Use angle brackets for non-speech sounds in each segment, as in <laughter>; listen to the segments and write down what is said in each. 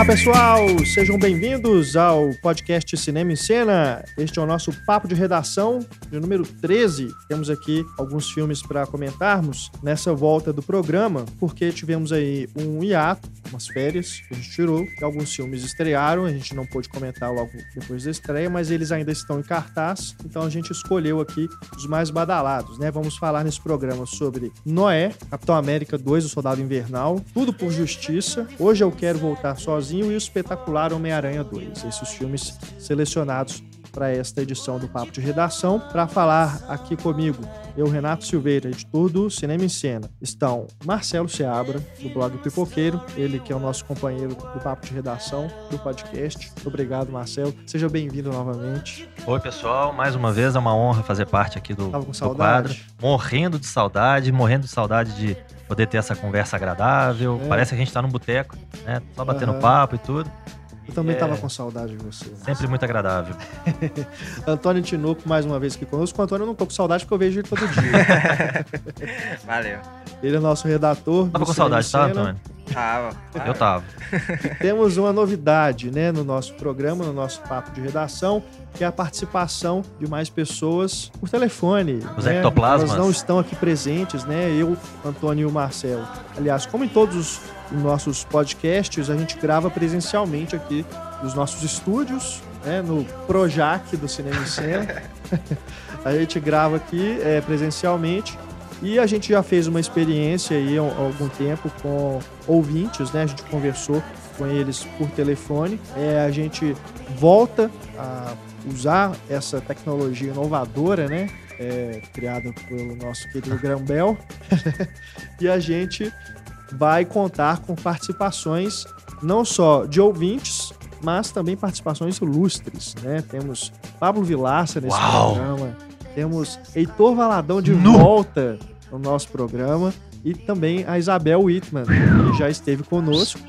Olá pessoal, sejam bem-vindos ao podcast Cinema em Cena. Este é o nosso papo de redação de número 13. Temos aqui alguns filmes para comentarmos nessa volta do programa, porque tivemos aí um hiato, umas férias que a gente tirou, alguns filmes estrearam, a gente não pôde comentar logo depois da estreia, mas eles ainda estão em cartaz, então a gente escolheu aqui os mais badalados, né? Vamos falar nesse programa sobre Noé, Capitão América 2, O Soldado Invernal, Tudo por Justiça, Hoje Eu Quero Voltar Sozinho e o espetacular Homem-Aranha 2. Esses filmes selecionados para esta edição do Papo de Redação. Para falar aqui comigo, eu, Renato Silveira, editor do Cinema em Cena, estão Marcelo Seabra, do blog Pipoqueiro, ele que é o nosso companheiro do Papo de Redação do podcast. Obrigado, Marcelo. Seja bem-vindo novamente. Oi, pessoal. Mais uma vez é uma honra fazer parte aqui do, Tava com do quadro. Morrendo de saudade, morrendo de saudade de poder ter essa conversa agradável. É. Parece que a gente tá num boteco, né? Só batendo uhum. papo e tudo. Eu também estava é... com saudade de você. Sempre muito agradável. <laughs> Antônio Tinoco, mais uma vez aqui conosco. O Antônio eu não tô com saudade porque eu vejo ele todo dia. <laughs> Valeu. Ele é nosso redator. Tava com saudade, tá, Antônio? Tava. Eu tava. <laughs> temos uma novidade, né, no nosso programa, no nosso papo de redação, que é a participação de mais pessoas por telefone. Os né? ectoplasmas. Elas não estão aqui presentes, né? Eu, Antônio e o Marcelo. Aliás, como em todos os nossos podcasts, a gente grava presencialmente aqui nos nossos estúdios, né, no Projac do Cinema em Cena. <laughs> <laughs> a gente grava aqui é, presencialmente e a gente já fez uma experiência aí há algum tempo com ouvintes, né? A gente conversou com eles por telefone. É, a gente volta a usar essa tecnologia inovadora, né? É, criada pelo nosso querido Graham Bell. <laughs> e a gente vai contar com participações não só de ouvintes, mas também participações ilustres, né? Temos Pablo Vilaça nesse Uau. programa, temos Heitor Valadão de no. volta no nosso programa e também a Isabel Whitman, que já esteve conosco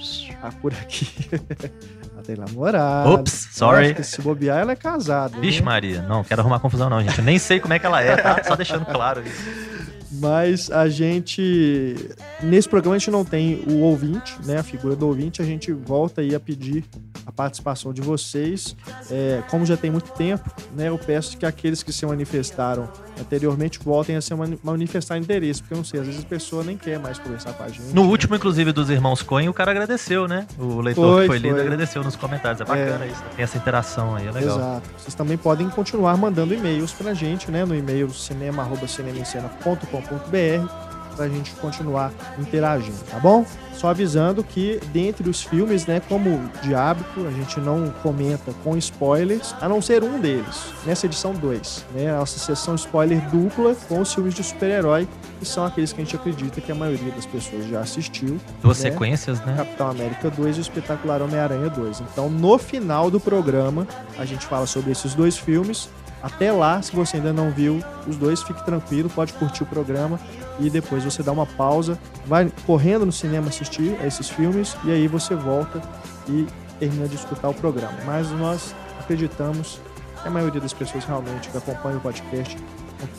ah, por aqui. <laughs> ela tem namorado. Ops, sorry. se bobear, ela é casada. Vixe, né? Maria, não quero arrumar confusão, não, gente. Eu nem sei como é que ela é, tá? Só deixando claro isso. Mas a gente. Nesse programa a gente não tem o ouvinte, né? A figura do ouvinte. A gente volta aí a pedir a participação de vocês. É, como já tem muito tempo, né? Eu peço que aqueles que se manifestaram anteriormente voltem a se manifestar interesse, porque eu não sei, às vezes a pessoa nem quer mais conversar com a gente. No último, inclusive, dos irmãos Coen, o cara agradeceu, né? O leitor foi, que foi, foi. lido agradeceu nos comentários. É bacana é. isso, tem essa interação aí, é legal. Exato. Vocês também podem continuar mandando e-mails pra gente, né? No e-mail cinema.cinemascena.com.br para a gente continuar interagindo, tá bom? Só avisando que dentre os filmes, né, como de hábito, a gente não comenta com spoilers, a não ser um deles, nessa edição 2, né? A nossa sessão spoiler dupla com os filmes de super-herói, que são aqueles que a gente acredita que a maioria das pessoas já assistiu. Duas né? sequências, né? Capitão América 2 e o Espetacular Homem-Aranha 2. Então, no final do programa, a gente fala sobre esses dois filmes até lá, se você ainda não viu os dois, fique tranquilo, pode curtir o programa e depois você dá uma pausa, vai correndo no cinema assistir a esses filmes e aí você volta e termina de escutar o programa. Mas nós acreditamos que a maioria das pessoas realmente que acompanham o podcast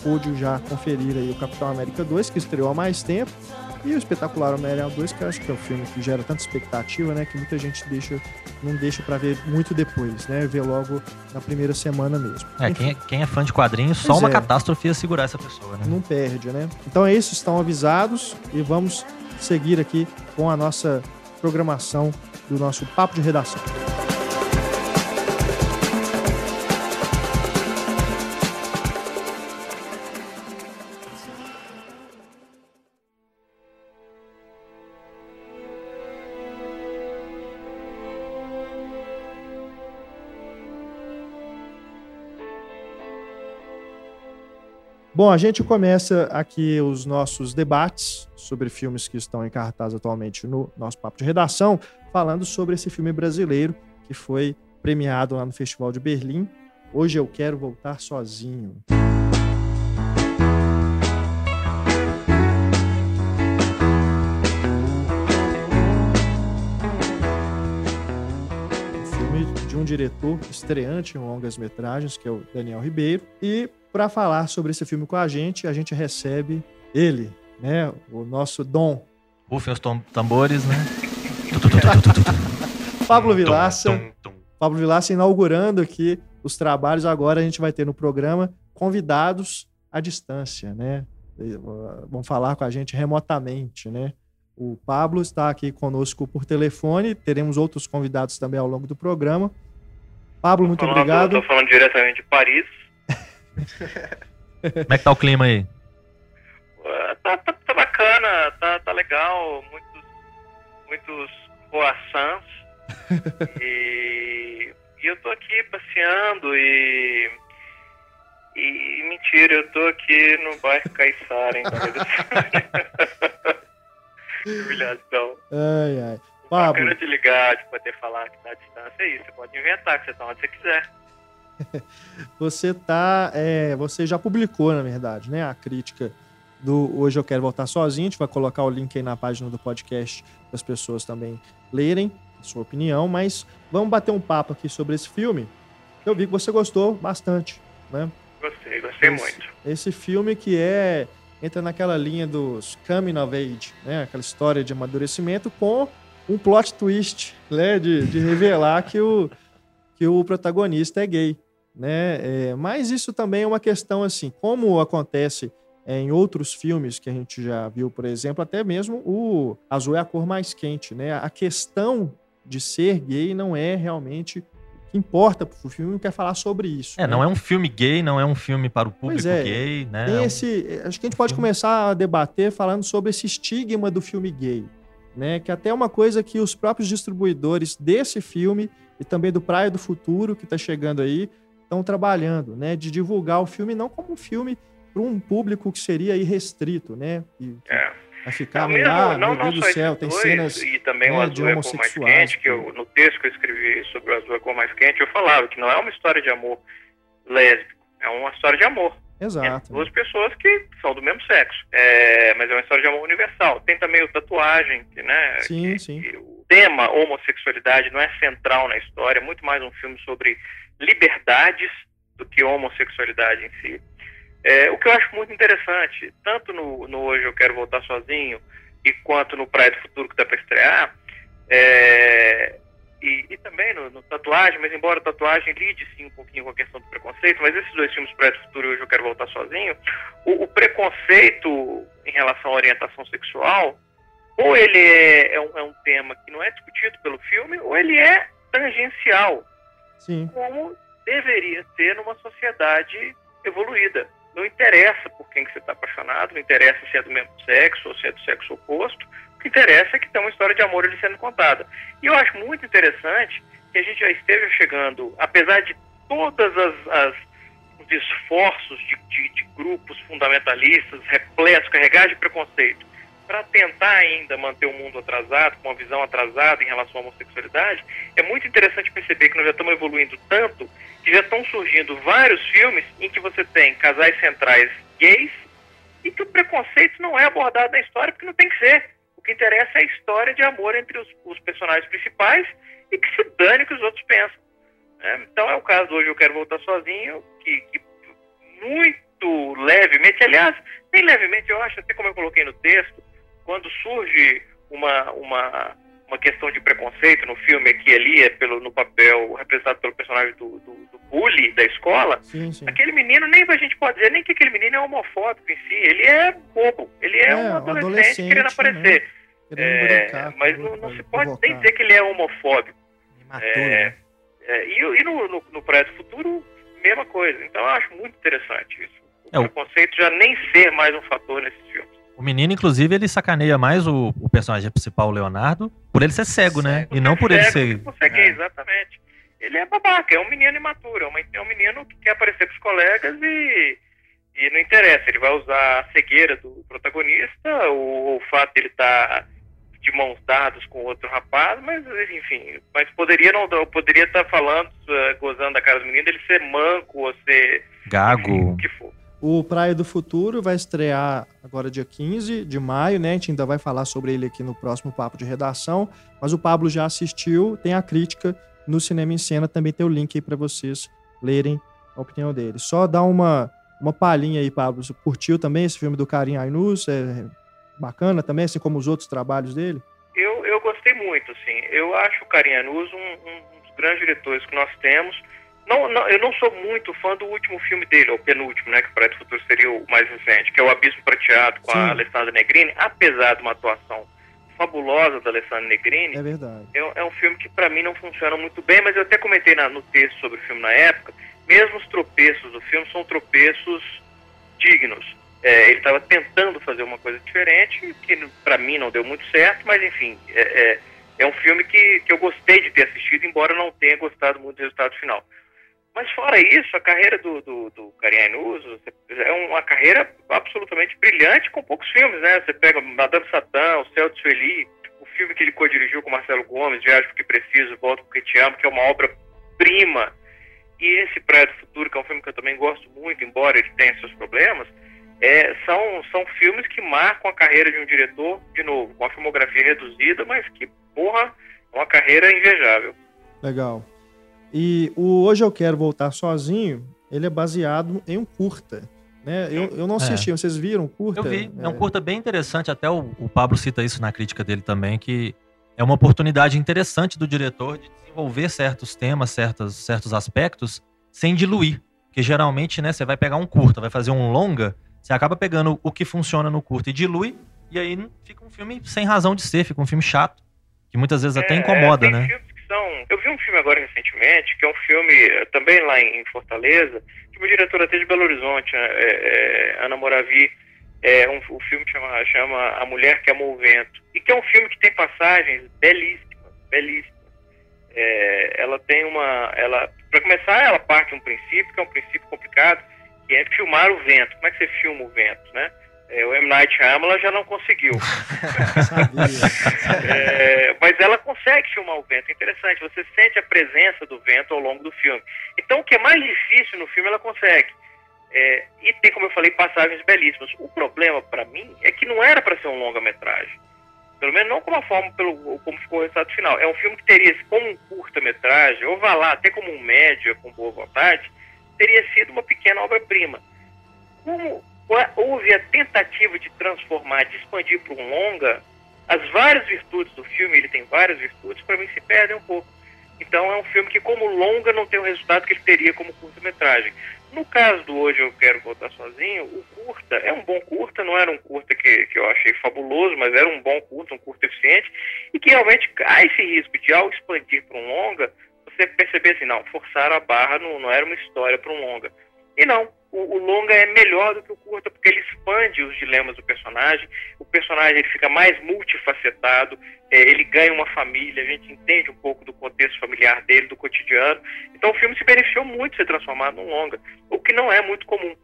pôde já conferir aí o Capitão América 2, que estreou há mais tempo, e o espetacular Homem-Aranha 2, que eu acho que é um filme que gera tanta expectativa, né? Que muita gente deixa, não deixa para ver muito depois, né? Ver logo na primeira semana mesmo. É, quem é, quem é, fã de quadrinhos, só uma é. catástrofe ia segurar essa pessoa, né? Não perde, né? Então é isso, estão avisados e vamos seguir aqui com a nossa programação do nosso papo de redação. Bom, a gente começa aqui os nossos debates sobre filmes que estão em cartaz atualmente no nosso papo de redação, falando sobre esse filme brasileiro que foi premiado lá no Festival de Berlim. Hoje eu quero voltar sozinho. Diretor estreante em longas metragens, que é o Daniel Ribeiro, e para falar sobre esse filme com a gente, a gente recebe ele, né? O nosso Dom. Rufem os tambores, né? <laughs> Pablo Vilaça. Pablo Vilaça inaugurando aqui os trabalhos. Agora a gente vai ter no programa convidados à distância, né? Vão falar com a gente remotamente, né? O Pablo está aqui conosco por telefone. Teremos outros convidados também ao longo do programa. Pablo, muito falando, obrigado. Estou falando diretamente de Paris. <laughs> Como é que tá o clima aí? Tá, tá, tá bacana, tá, tá legal. Muitos, muitos croissants. <laughs> e, e eu tô aqui passeando e e mentira, eu tô aqui no bairro Caiçara, então. <laughs> Humilhação. Ai, ai. Pablo. Quero te ligar, de poder falar que na distância é isso. Você pode inventar, que você tá onde você quiser. <laughs> você tá. É, você já publicou, na verdade, né? A crítica do Hoje Eu Quero Voltar Sozinho. A gente vai colocar o link aí na página do podcast para as pessoas também lerem a sua opinião. Mas vamos bater um papo aqui sobre esse filme. Eu vi que você gostou bastante, né? Gostei, gostei esse, muito. Esse filme que é entra naquela linha dos coming of age, né? Aquela história de amadurecimento com um plot twist, né? De, de revelar que o, que o protagonista é gay, né? É, mas isso também é uma questão assim, como acontece é, em outros filmes que a gente já viu, por exemplo, até mesmo o azul é a cor mais quente, né? A questão de ser gay não é realmente que importa pro filme, quer falar sobre isso. É, né? não é um filme gay, não é um filme para o público é, gay, né? Tem é esse, acho que a gente pode começar a debater falando sobre esse estigma do filme gay, né? Que até é uma coisa que os próprios distribuidores desse filme e também do Praia do Futuro, que está chegando aí, estão trabalhando, né? De divulgar o filme não como um filme para um público que seria irrestrito, né? E, é Vai ficar, não, ah, não, meu Deus do céu, tem cenas e também né, o azul é mais quente, que eu, no texto que eu escrevi sobre o azul é cor mais quente, eu falava que não é uma história de amor lésbico, é uma história de amor. Exato. duas pessoas que são do mesmo sexo, é, mas é uma história de amor universal. Tem também o tatuagem, que, né? Sim, que, sim. Que o tema homossexualidade não é central na história, é muito mais um filme sobre liberdades do que homossexualidade em si. É, o que eu acho muito interessante, tanto no, no Hoje Eu Quero Voltar Sozinho, e quanto no Praia do Futuro que está para estrear, é, e, e, também no, no, Tatuagem, mas embora a Tatuagem lide sim um pouquinho com a questão do preconceito, mas esses dois filmes, do Futuro e Hoje Eu Quero Voltar Sozinho, o, o preconceito em relação à orientação sexual, ou ele é, é, um, é um tema que não é discutido pelo filme, ou ele é tangencial, sim. como deveria ser numa sociedade evoluída. Não interessa por quem que você está apaixonado, não interessa se é do mesmo sexo ou se é do sexo oposto. Que interessa é que tem uma história de amor ali sendo contada. E eu acho muito interessante que a gente já esteja chegando, apesar de todas as, as os esforços de, de, de grupos fundamentalistas repletos, carregados de preconceito, para tentar ainda manter o mundo atrasado, com uma visão atrasada em relação à homossexualidade, é muito interessante perceber que nós já estamos evoluindo tanto que já estão surgindo vários filmes em que você tem casais centrais gays e que o preconceito não é abordado na história porque não tem que ser. O que interessa é a história de amor entre os, os personagens principais e que se dane o que os outros pensam. É, então é o caso hoje Eu Quero Voltar Sozinho, que, que muito levemente, aliás, nem levemente, eu acho, até como eu coloquei no texto, quando surge uma, uma, uma questão de preconceito no filme aqui e ali, é pelo, no papel representado pelo personagem do, do, do bully da escola, sim, sim. aquele menino, nem a gente pode dizer nem que aquele menino é homofóbico em si, ele é bobo, ele é, é um adolescente, adolescente querendo aparecer. Né? Querendo é, brincar, mas não, não se pode nem dizer que ele é homofóbico. Matou, é, né? é, e, e no, no, no Prédio Futuro, mesma coisa. Então eu acho muito interessante isso. O é, preconceito já nem ser mais um fator nesses filmes. O menino, inclusive, ele sacaneia mais o, o personagem principal, o Leonardo, por ele ser cego, né? cego né? E não por cego, ele ser. Por ser gay, é. exatamente. Ele é babaca, é um menino imaturo, é, um menino que quer aparecer pros colegas e, e não interessa. Ele vai usar a cegueira do protagonista, o, o fato dele estar tá de mãos dadas com outro rapaz, mas enfim, mas poderia não poderia estar tá falando, uh, gozando da cara do menino, ele ser manco ou ser gago, enfim, o que for. O Praia do Futuro vai estrear agora dia 15 de maio, né? A gente ainda vai falar sobre ele aqui no próximo papo de redação, mas o Pablo já assistiu, tem a crítica no Cinema em Cena, também tem o link aí para vocês lerem a opinião dele. Só dá uma uma palhinha aí, Pablo. Você curtiu também esse filme do Karim Ainus? É bacana também, assim como os outros trabalhos dele? Eu, eu gostei muito, assim. eu acho o Carianuso um, um, dos grandes diretores que nós temos. Não, não, eu não sou muito fã do último filme dele, o penúltimo, né, que o Futuro seria o mais recente, que é o Abismo Prateado com Sim. a Alessandra Negrini, apesar de uma atuação fabulosa da Alessandra Negrini. É verdade. É, é um filme que para mim não funciona muito bem, mas eu até comentei na, no texto sobre o filme na época, mesmo os tropeços do filme são tropeços dignos. É, ele estava tentando fazer uma coisa diferente, que para mim não deu muito certo, mas enfim, é, é, é, um filme que, que eu gostei de ter assistido, embora não tenha gostado muito do resultado final. Mas fora isso, a carreira do, do, do Inuso é uma carreira absolutamente brilhante com poucos filmes, né? Você pega Madame Satã, O Céu de Sueli, o filme que ele co-dirigiu com Marcelo Gomes, Viagem Porque Preciso, Volto Porque Te Amo, que é uma obra-prima. E esse Praia do Futuro, que é um filme que eu também gosto muito, embora ele tenha seus problemas, é, são, são filmes que marcam a carreira de um diretor, de novo, com a filmografia reduzida, mas que, porra, é uma carreira invejável. Legal. E o Hoje Eu Quero Voltar Sozinho, ele é baseado em um curta. Né? Eu, eu não assisti, é. vocês viram curta? Eu vi, é, é um curta bem interessante, até o, o Pablo cita isso na crítica dele também, que é uma oportunidade interessante do diretor de desenvolver certos temas, certos, certos aspectos, sem diluir. Porque geralmente, né, você vai pegar um curta, vai fazer um longa, você acaba pegando o que funciona no curto e dilui, e aí fica um filme sem razão de ser, fica um filme chato, que muitas vezes até é, incomoda, né? São... Eu vi um filme agora recentemente, que é um filme eh, também lá em Fortaleza, que uma diretora até de Belo Horizonte, é, é, Ana Moravi, é um, o filme chama, chama A Mulher que Amou o Vento, e que é um filme que tem passagens belíssimas, belíssimas. É, ela tem uma, ela, para começar, ela parte de um princípio que é um princípio complicado, que é filmar o vento. Como é que você filma o vento, né? É, o M. Night Shyamalan já não conseguiu. <laughs> é, mas ela consegue filmar o vento. É interessante, você sente a presença do vento ao longo do filme. Então, o que é mais difícil no filme, ela consegue. É, e tem, como eu falei, passagens belíssimas. O problema, para mim, é que não era para ser um longa-metragem. Pelo menos não como a forma pelo, como ficou o resultado final. É um filme que teria como um curta-metragem, ou vá lá, até como um média, com boa vontade, teria sido uma pequena obra-prima. Como houve a tentativa de transformar, de expandir para um longa, as várias virtudes do filme, ele tem várias virtudes, para mim se perdem um pouco. Então é um filme que, como longa, não tem o resultado que ele teria como curta-metragem. No caso do Hoje Eu Quero Voltar Sozinho, o curta é um bom curta, não era um curta que, que eu achei fabuloso, mas era um bom curta, um curta eficiente, e que realmente há esse risco de, ao expandir para um longa, você perceber assim, não, forçaram a barra, não, não era uma história para um longa. E não, o, o, longa é melhor do que o curta, porque ele expande os dilemas do personagem, o personagem ele fica mais multifacetado, é, ele ganha uma família, a gente entende um pouco do contexto familiar dele, do cotidiano. Então o filme se beneficiou muito de ser transformado num longa, o que não é muito comum.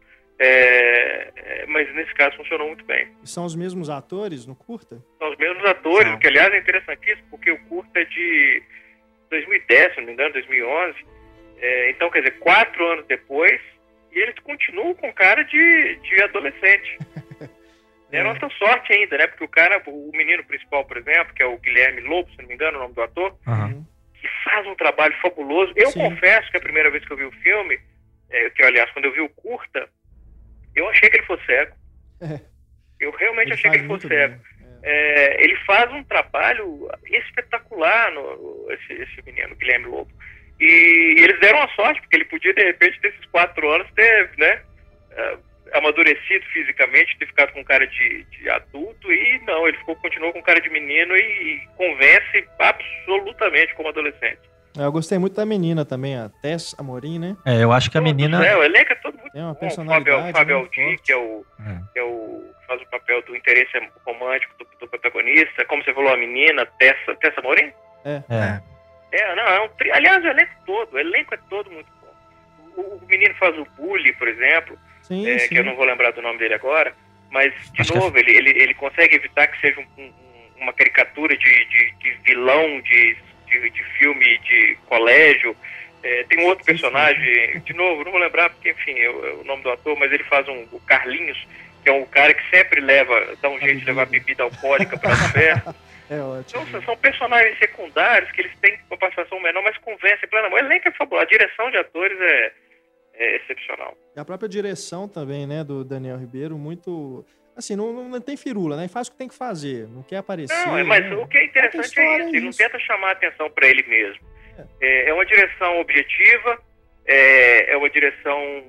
É, é, mas nesse caso funcionou muito bem. E são os mesmos atores no curta? São os mesmos atores, que aliás é interessantíssimo, porque o curta é de 2010, se não me engano, 2011. É, então, quer dizer, quatro anos depois, e eles continuam com cara de, de adolescente. <laughs> é nossa sorte ainda, né? Porque o cara, o menino principal, por exemplo, que é o Guilherme Lobo, se não me engano, o nome do ator, uhum. que faz um trabalho fabuloso. Eu Sim. confesso que a primeira vez que eu vi o filme, é, que aliás, quando eu vi o curta, eu achei que ele fosse cego. É. <laughs> Eu realmente ele achei que ele fosse cego. É. ele faz um trabalho espetacular, no, esse, esse menino, Guilherme Lobo. E, e, eles deram a sorte, porque ele podia, de repente, desses quatro anos, ter, né, uh, amadurecido fisicamente, ter ficado com cara de, de, adulto, e não, ele ficou, continuou com cara de menino e, e convence absolutamente como adolescente. É, eu gostei muito da menina também, a Tess Amorim, né? É, eu acho que a menina. É, o elenco é todo muito Tem uma bom. personalidade. O Fábio Aldi, que é o, é. que é o faz o papel do interesse romântico do, do, protagonista. Como você falou, a menina, Tessa, Tessa Amorim? É. é. É, não, é um tri... Aliás, o elenco todo, o elenco é todo muito bom. O, o menino faz o Bully, por exemplo, sim, é, sim. que eu não vou lembrar do nome dele agora, mas, de Acho novo, que... ele, ele, ele consegue evitar que seja um, um, uma caricatura de, de, de vilão de, de, de, filme de colégio. É, tem um outro personagem, de novo, não vou lembrar porque, enfim, eu, o nome do ator, mas ele faz um, o Carlinhos, que é um cara que sempre leva, dá um jeito de levar bebida alcoólica para a festa. <laughs> É ótimo. Então, são personagens secundários que eles têm uma participação menor, mas convencem plenamente. O elenco é fabuloso. A direção de atores é, é excepcional. E a própria direção também, né, do Daniel Ribeiro, muito... assim, não, não, tem firula, né? Faz o que tem que fazer, não quer aparecer. Não, é, mas né? o que é interessante é isso, ele não tenta chamar a atenção para ele mesmo. É. é. uma direção objetiva, é, é uma direção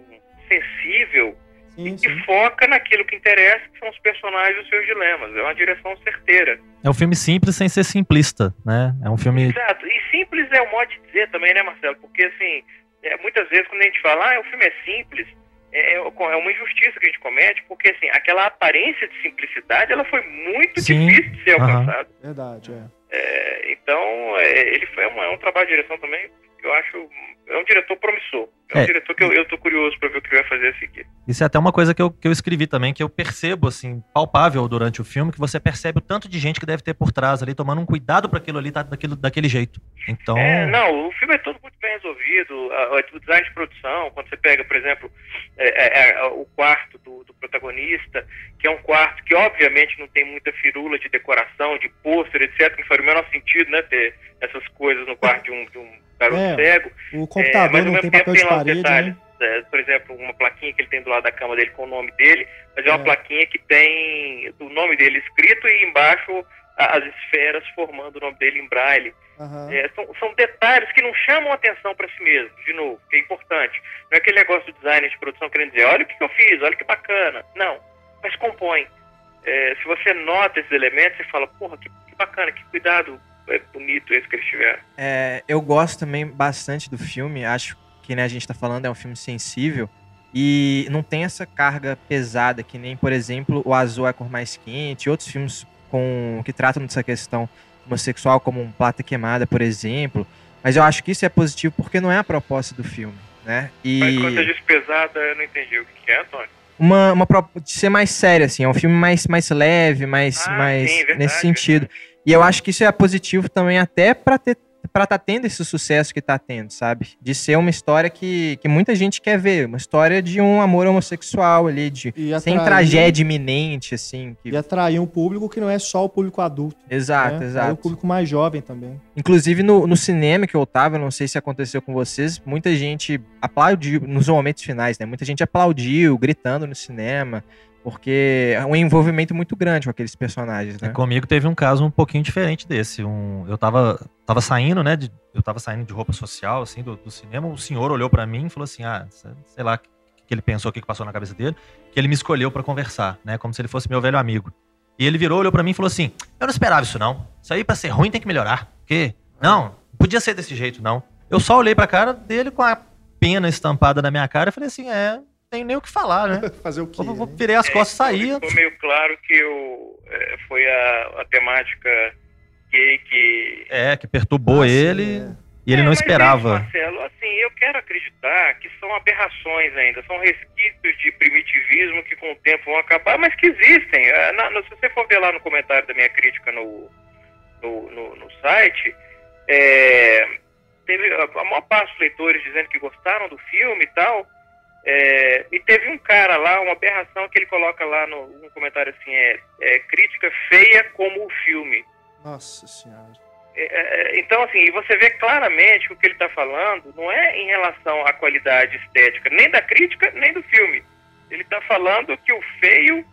sensível sim, e que sim. foca naquilo que interessa, que são os personagens e os seus dilemas. É uma direção certeira. É um filme simples sem ser simplista, né? É um filme. Exato. E simples é o modo de dizer também, né, Marcelo? Porque, assim, é, muitas vezes quando a gente fala, ah, o filme é simples, é, é, é uma injustiça que a gente comete, porque, assim, aquela aparência de simplicidade, ela foi muito Sim. difícil de ser uhum. alcançada. Verdade, é. é então, é, ele foi um, é um trabalho de direção também eu acho é um diretor promissor. É um é. diretor que eu, eu tô curioso para ver o que ele vai fazer a seguir. Isso é até uma coisa que eu, que eu escrevi também, que eu percebo, assim, palpável durante o filme, que você percebe o tanto de gente que deve ter por trás ali, tomando um cuidado para aquilo ali tá daquilo, daquele jeito. Então. É, não, o filme é todo muito bem resolvido. o design de produção, quando você pega, por exemplo, é, é, é, o quarto do, do, protagonista, que é um quarto que obviamente não tem muita firula de decoração, de pôster, etc., não faz o menor sentido, né, ter essas coisas no quarto de um, de um garoto é, cego. O computador é, não tem papel de parede, detalhes, né? é, por exemplo, uma plaquinha que ele tem do lado da cama dele com o nome dele, mas é uma é. plaquinha que tem o nome dele escrito e embaixo as esferas formando o nome dele em braille. Uhum. É, são, são, detalhes que não chamam atenção para si mesmo, de novo, que é importante. Não é aquele negócio do design de produção querendo dizer, olha o que, que eu fiz, olha que bacana. Não, mas compõe. É, se você nota esses elementos, você fala, porra, que, que bacana, que cuidado é bonito esse que eles tiveram. É, eu gosto também bastante do filme, acho que né, a gente está falando é um filme sensível e não tem essa carga pesada que nem, por exemplo, o Azul é a cor mais quente, outros filmes com que tratam dessa questão homossexual como um Plata Queimada, por exemplo. Mas eu acho que isso é positivo porque não é a proposta do filme, né? E... Mas quando diz pesada, eu não entendi o que é, Antônio. Uma, uma de ser mais sério, assim, é um filme mais, mais leve, mais, ah, mais sim, verdade, nesse sentido. Verdade. E eu acho que isso é positivo também até para ter para estar tá tendo esse sucesso que está tendo, sabe? De ser uma história que, que muita gente quer ver, uma história de um amor homossexual ali, de atrair, sem tragédia iminente, assim. Que... E atrair um público que não é só o público adulto. Exato, né? exato. É o público mais jovem também. Inclusive no, no cinema que eu tava, não sei se aconteceu com vocês, muita gente aplaudiu nos momentos finais, né? Muita gente aplaudiu, gritando no cinema. Porque é um envolvimento muito grande com aqueles personagens, né? E comigo teve um caso um pouquinho diferente desse. Um, eu tava, tava saindo, né? De, eu tava saindo de roupa social, assim, do, do cinema. O senhor olhou para mim e falou assim: ah, sei lá o que, ele pensou, o que, que passou na cabeça dele, que ele me escolheu para conversar, né? Como se ele fosse meu velho amigo. E ele virou, olhou para mim e falou assim: eu não esperava isso, não. Isso aí pra ser ruim tem que melhorar. Porque, não, podia ser desse jeito, não. Eu só olhei pra cara dele com a pena estampada na minha cara e falei assim: é, tem nem o que falar, né? <laughs> Fazer o quê? Eu, virei as costas e é, saí. Ficou meio claro que o, é, foi a, a, temática gay que. É, que perturbou ele. É. E ele é, não esperava. Mas, Marcelo, assim, eu quero acreditar que são aberrações ainda, são resquícios de primitivismo que com o tempo vão acabar, mas que existem. É, na, se você for ver lá no comentário da minha crítica no, no, no, no site, é, teve a maior parte dos leitores dizendo que gostaram do filme e tal. É, e teve um cara lá, uma aberração que ele coloca lá no, no comentário assim, é, é, crítica feia como o filme. Nossa senhora. É, é, então, assim, você vê claramente que o que ele está falando não é em relação à qualidade estética, nem da crítica, nem do filme. Ele está falando que o feio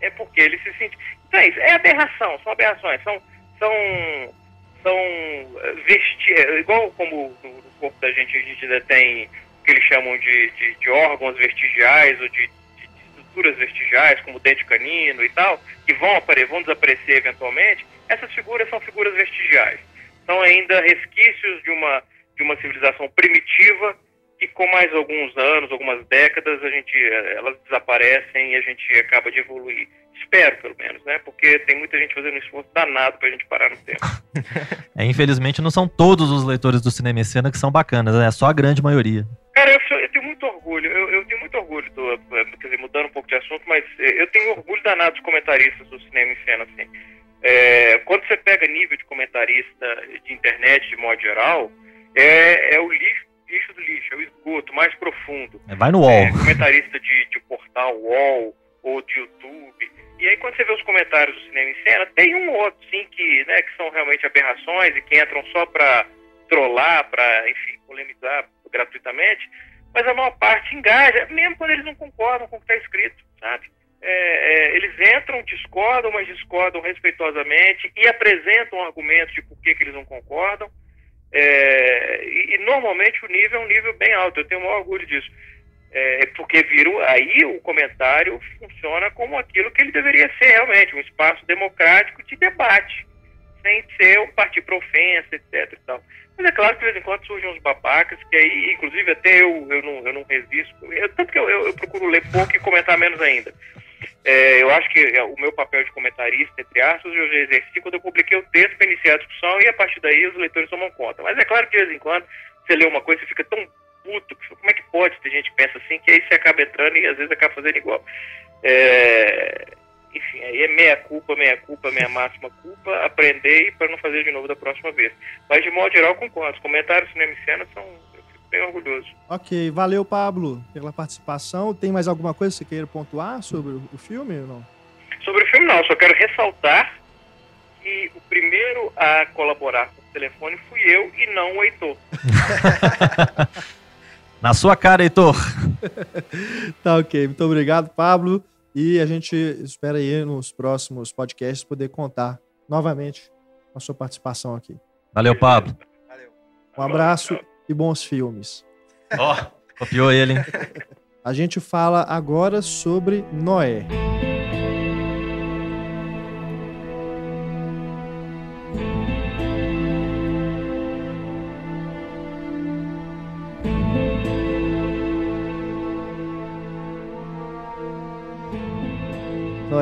é porque ele se sente. Então é isso, é aberração, são aberrações, são. são são eh, vestir, igual como no corpo da gente a gente ainda tem que eles chamam de, de, de órgãos vestigiais ou de, de, estruturas vestigiais, como dente canino e tal, que vão, apare vão desaparecer eventualmente, essas figuras são figuras vestigiais. São ainda resquícios de uma, de uma civilização primitiva que com mais alguns anos, algumas décadas, a gente, elas desaparecem e a gente acaba de evoluir. Espero, pelo menos, né? Porque tem muita gente fazendo um esforço danado pra gente parar no tempo. <laughs> é, infelizmente, não são todos os leitores do Cinema Cena que são bacanas, né? É só a grande maioria. Cara, eu, eu tenho muito orgulho, eu, eu, tenho muito orgulho, do, quer dizer, mudando um pouco de assunto, mas eu tenho orgulho danado dos comentaristas do Cinema e Cena, assim. É, quando você pega nível de comentarista de internet, de modo geral, é, é o lixo, lixo do lixo, é o esgoto mais profundo. É, vai no UOL. É, comentarista de, de portal UOL ou de YouTube. E aí quando você vê os comentários do Cinema em Cena, tem um ou outro, sim, que, né, que são realmente aberrações e que entram só para trollar, para, enfim, polemizar gratuitamente, mas a maior parte engaja, mesmo quando eles não concordam com o que está escrito, sabe? É, é, eles concordam, discordam, mas discordam respeitosamente e apresentam um argumentos de por que, que eles não concordam. É, e, e, normalmente o nível é um nível bem alto, eu tenho o maior orgulho disso. É, porque viram aí o comentário funciona como aquilo que ele deveria ser realmente, um espaço democrático de debate, sem ser um partir para ofensa, etc. Tal. Mas é claro que de vez em quando surgem uns babacas, que aí, inclusive, até eu, eu, não, eu não resisto. Eu, tanto que eu, eu, eu procuro ler pouco e comentar menos ainda. É, eu acho que é, o meu papel de comentarista, entre aspas, eu já exerci quando eu publiquei o texto para iniciar a discussão e a partir daí os leitores tomam conta. Mas é claro que de vez em quando você lê uma coisa e fica tão puto, como é que pode ter gente que pensa assim, que aí você acaba entrando e às vezes acaba fazendo igual. É, enfim, aí é meia culpa, meia culpa, meia máxima culpa, aprender para não fazer de novo da próxima vez. Mas de modo geral, concordo. Os comentários cinema e cena são eu fico bem orgulhoso. Ok, valeu, Pablo, pela participação. Tem mais alguma coisa que você queira pontuar sobre o filme ou não? Sobre o filme, não. Só quero ressaltar que o primeiro a colaborar com o telefone fui eu e não o Heitor. <laughs> Na sua cara, Heitor. <laughs> tá ok. Muito obrigado, Pablo. E a gente espera aí nos próximos podcasts poder contar novamente com a sua participação aqui. Valeu, Pablo. Valeu. Um abraço e bons filmes. Ó, oh, copiou ele, hein? <laughs> A gente fala agora sobre Noé.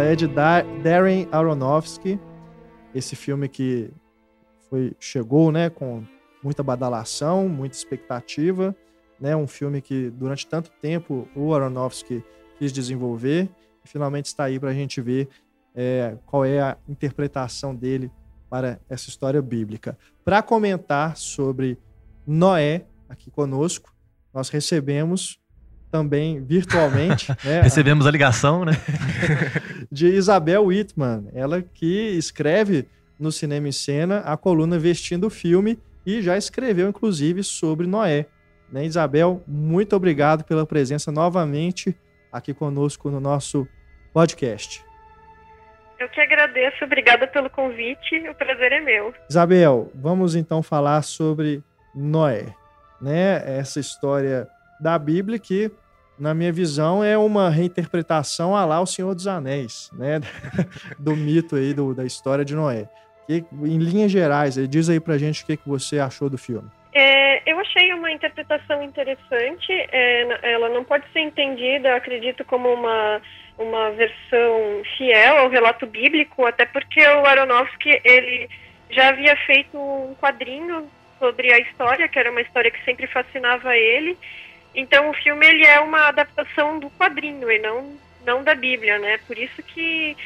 É de Darren Aronofsky, esse filme que foi chegou, né, com muita badalação, muita expectativa, né, um filme que durante tanto tempo o Aronofsky quis desenvolver e finalmente está aí para a gente ver é, qual é a interpretação dele para essa história bíblica. Para comentar sobre Noé aqui conosco, nós recebemos também virtualmente. <laughs> né, Recebemos a ligação, né? <laughs> de Isabel Whitman, ela que escreve no Cinema em Cena a coluna Vestindo o Filme e já escreveu, inclusive, sobre Noé. Né, Isabel, muito obrigado pela presença novamente aqui conosco no nosso podcast. Eu que agradeço, obrigada pelo convite, o prazer é meu. Isabel, vamos então falar sobre Noé, né? Essa história da Bíblia que, na minha visão, é uma reinterpretação a lá o Senhor dos Anéis, né? <laughs> do mito aí, do, da história de Noé. Que, em linhas gerais, diz aí pra gente o que, que você achou do filme. É, eu achei uma interpretação interessante. É, ela não pode ser entendida, acredito, como uma, uma versão fiel ao relato bíblico, até porque o Aronofsky ele já havia feito um quadrinho sobre a história, que era uma história que sempre fascinava ele, então o filme ele é uma adaptação do quadrinho e não, não da Bíblia, né? Por isso que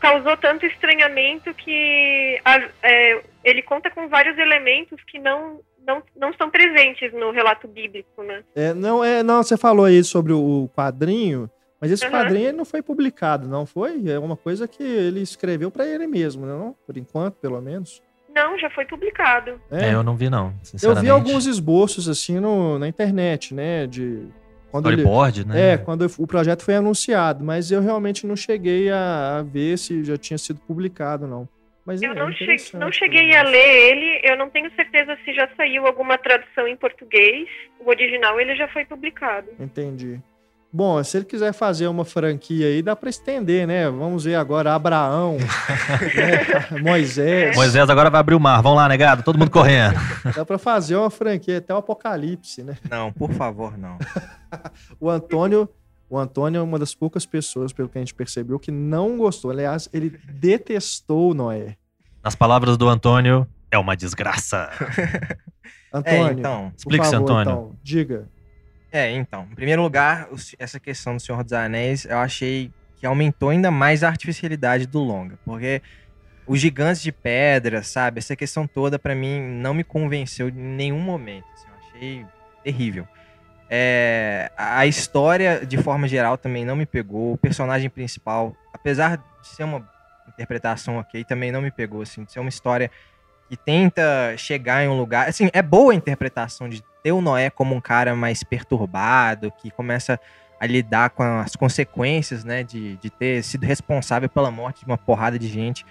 causou tanto estranhamento que a, é, ele conta com vários elementos que não, não, não estão presentes no relato bíblico, né? É, não, é, não, você falou aí sobre o quadrinho, mas esse uhum. quadrinho não foi publicado, não foi? É uma coisa que ele escreveu para ele mesmo, não? Por enquanto, pelo menos. Não, já foi publicado. É, é eu não vi, não. Eu vi alguns esboços, assim, no, na internet, né? De. Quando Storyboard, ele, né? É, quando o projeto foi anunciado, mas eu realmente não cheguei a, a ver se já tinha sido publicado, não. Mas eu é, não, cheguei, não cheguei a ler ele, eu não tenho certeza se já saiu alguma tradução em português. O original ele já foi publicado. Entendi. Bom, se ele quiser fazer uma franquia aí, dá para estender, né? Vamos ver agora Abraão, <laughs> né? Moisés. Moisés agora vai abrir o mar. Vamos lá, negado, todo mundo correndo. Dá para fazer uma franquia até o Apocalipse, né? Não, por favor, não. <laughs> o Antônio, o Antônio é uma das poucas pessoas, pelo que a gente percebeu, que não gostou. Aliás, ele detestou Noé. Nas palavras do Antônio, é uma desgraça. <laughs> Antônio, é, então, explique-se, Antônio. Então, diga. É, então, em primeiro lugar, essa questão do Senhor dos Anéis, eu achei que aumentou ainda mais a artificialidade do longa, porque os gigantes de pedra, sabe, essa questão toda para mim não me convenceu em nenhum momento, assim, eu achei terrível. É, a história, de forma geral, também não me pegou. O personagem principal, apesar de ser uma interpretação ok, também não me pegou, assim, de ser uma história que tenta chegar em um lugar. Assim, é boa a interpretação de ter o Noé como um cara mais perturbado, que começa a lidar com as consequências, né, de, de ter sido responsável pela morte de uma porrada de gente.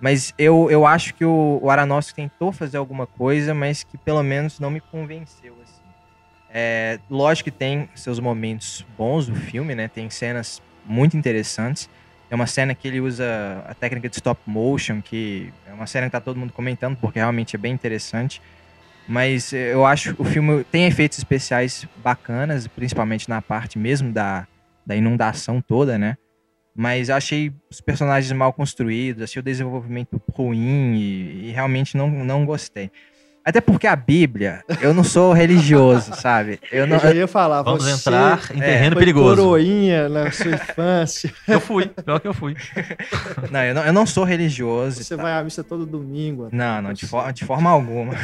Mas eu, eu acho que o, o tentou fazer alguma coisa, mas que pelo menos não me convenceu, assim. É, lógico que tem seus momentos bons do filme, né, tem cenas muito interessantes. É uma cena que ele usa a técnica de stop motion, que é uma cena que tá todo mundo comentando, porque realmente é bem interessante. Mas eu acho que o filme tem efeitos especiais bacanas, principalmente na parte mesmo da, da inundação toda, né? Mas achei os personagens mal construídos, achei o desenvolvimento ruim e, e realmente não, não gostei. Até porque a Bíblia, eu não sou religioso, <laughs> sabe? Eu, não, eu ia falar, Vamos entrar em terreno é, perigoso. coroinha na sua infância. <laughs> eu fui, pior que eu fui. <laughs> Não, eu não, eu não sou religioso. Você vai à missa todo domingo. Não, não, de, for, de forma alguma.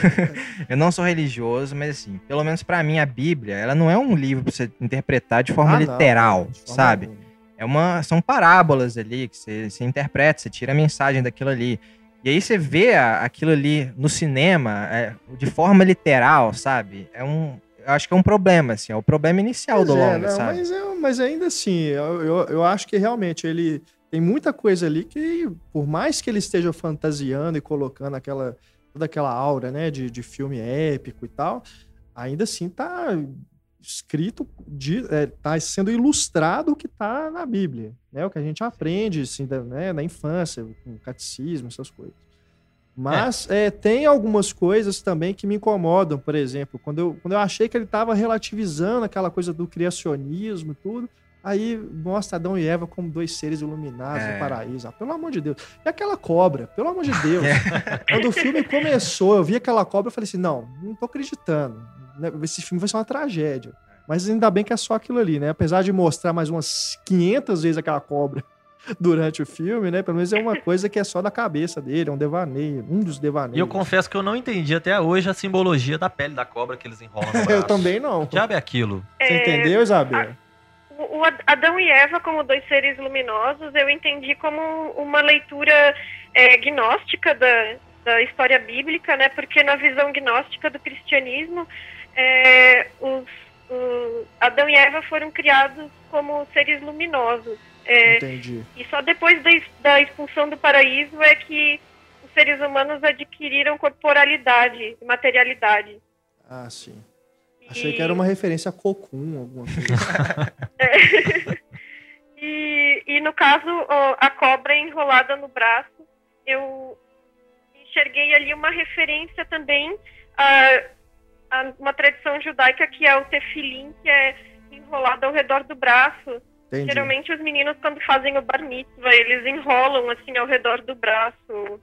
eu não sou religioso, mas assim, pelo menos para mim a Bíblia, ela não é um livro pra você interpretar de forma ah, literal, não, de forma sabe? Alguma. É uma, são parábolas ali que você, você interpreta, você tira a mensagem daquilo ali. E aí você vê aquilo ali no cinema é, de forma literal, sabe? É um. Eu acho que é um problema, assim, é o problema inicial pois do é, longa, não, sabe? Mas, eu, mas ainda assim, eu, eu, eu acho que realmente ele tem muita coisa ali que, por mais que ele esteja fantasiando e colocando aquela toda aquela aura, né, de, de filme épico e tal, ainda assim tá escrito, de, é, tá sendo ilustrado o que tá na Bíblia, né? O que a gente aprende, assim, da, né, na infância, com catecismo, essas coisas. Mas é. É, tem algumas coisas também que me incomodam, por exemplo, quando eu, quando eu achei que ele estava relativizando aquela coisa do criacionismo e tudo, aí mostra Adão e Eva como dois seres iluminados é. no paraíso. Ah, pelo amor de Deus. E aquela cobra, pelo amor de Deus. <laughs> É. Quando o filme começou, eu vi aquela cobra, eu falei assim, não, não tô acreditando esse filme vai ser uma tragédia. Mas ainda bem que é só aquilo ali, né? Apesar de mostrar mais umas 500 vezes aquela cobra <laughs> durante o filme, né? Pelo menos é uma coisa que é só da cabeça dele, é um devaneio, um dos devaneios. E eu confesso que eu não entendi até hoje a simbologia da pele da cobra que eles enrolam no <laughs> eu também não. O diabo é aquilo? Você é... entendeu, Isabel? O Adão e Eva como dois seres luminosos, eu entendi como uma leitura é, gnóstica da, da história bíblica, né? Porque na visão gnóstica do cristianismo, é, os, os, Adão e Eva foram criados como seres luminosos. É, Entendi. E só depois da, da expulsão do paraíso é que os seres humanos adquiriram corporalidade, materialidade. Ah, sim. Achei que era uma referência a Cocum, alguma coisa. <laughs> é. <laughs> e, e no caso, a cobra enrolada no braço, eu enxerguei ali uma referência também a uma tradição judaica que é o tefilim, que é enrolado ao redor do braço. Entendi. Geralmente os meninos, quando fazem o bar mitzvah, eles enrolam assim ao redor do braço.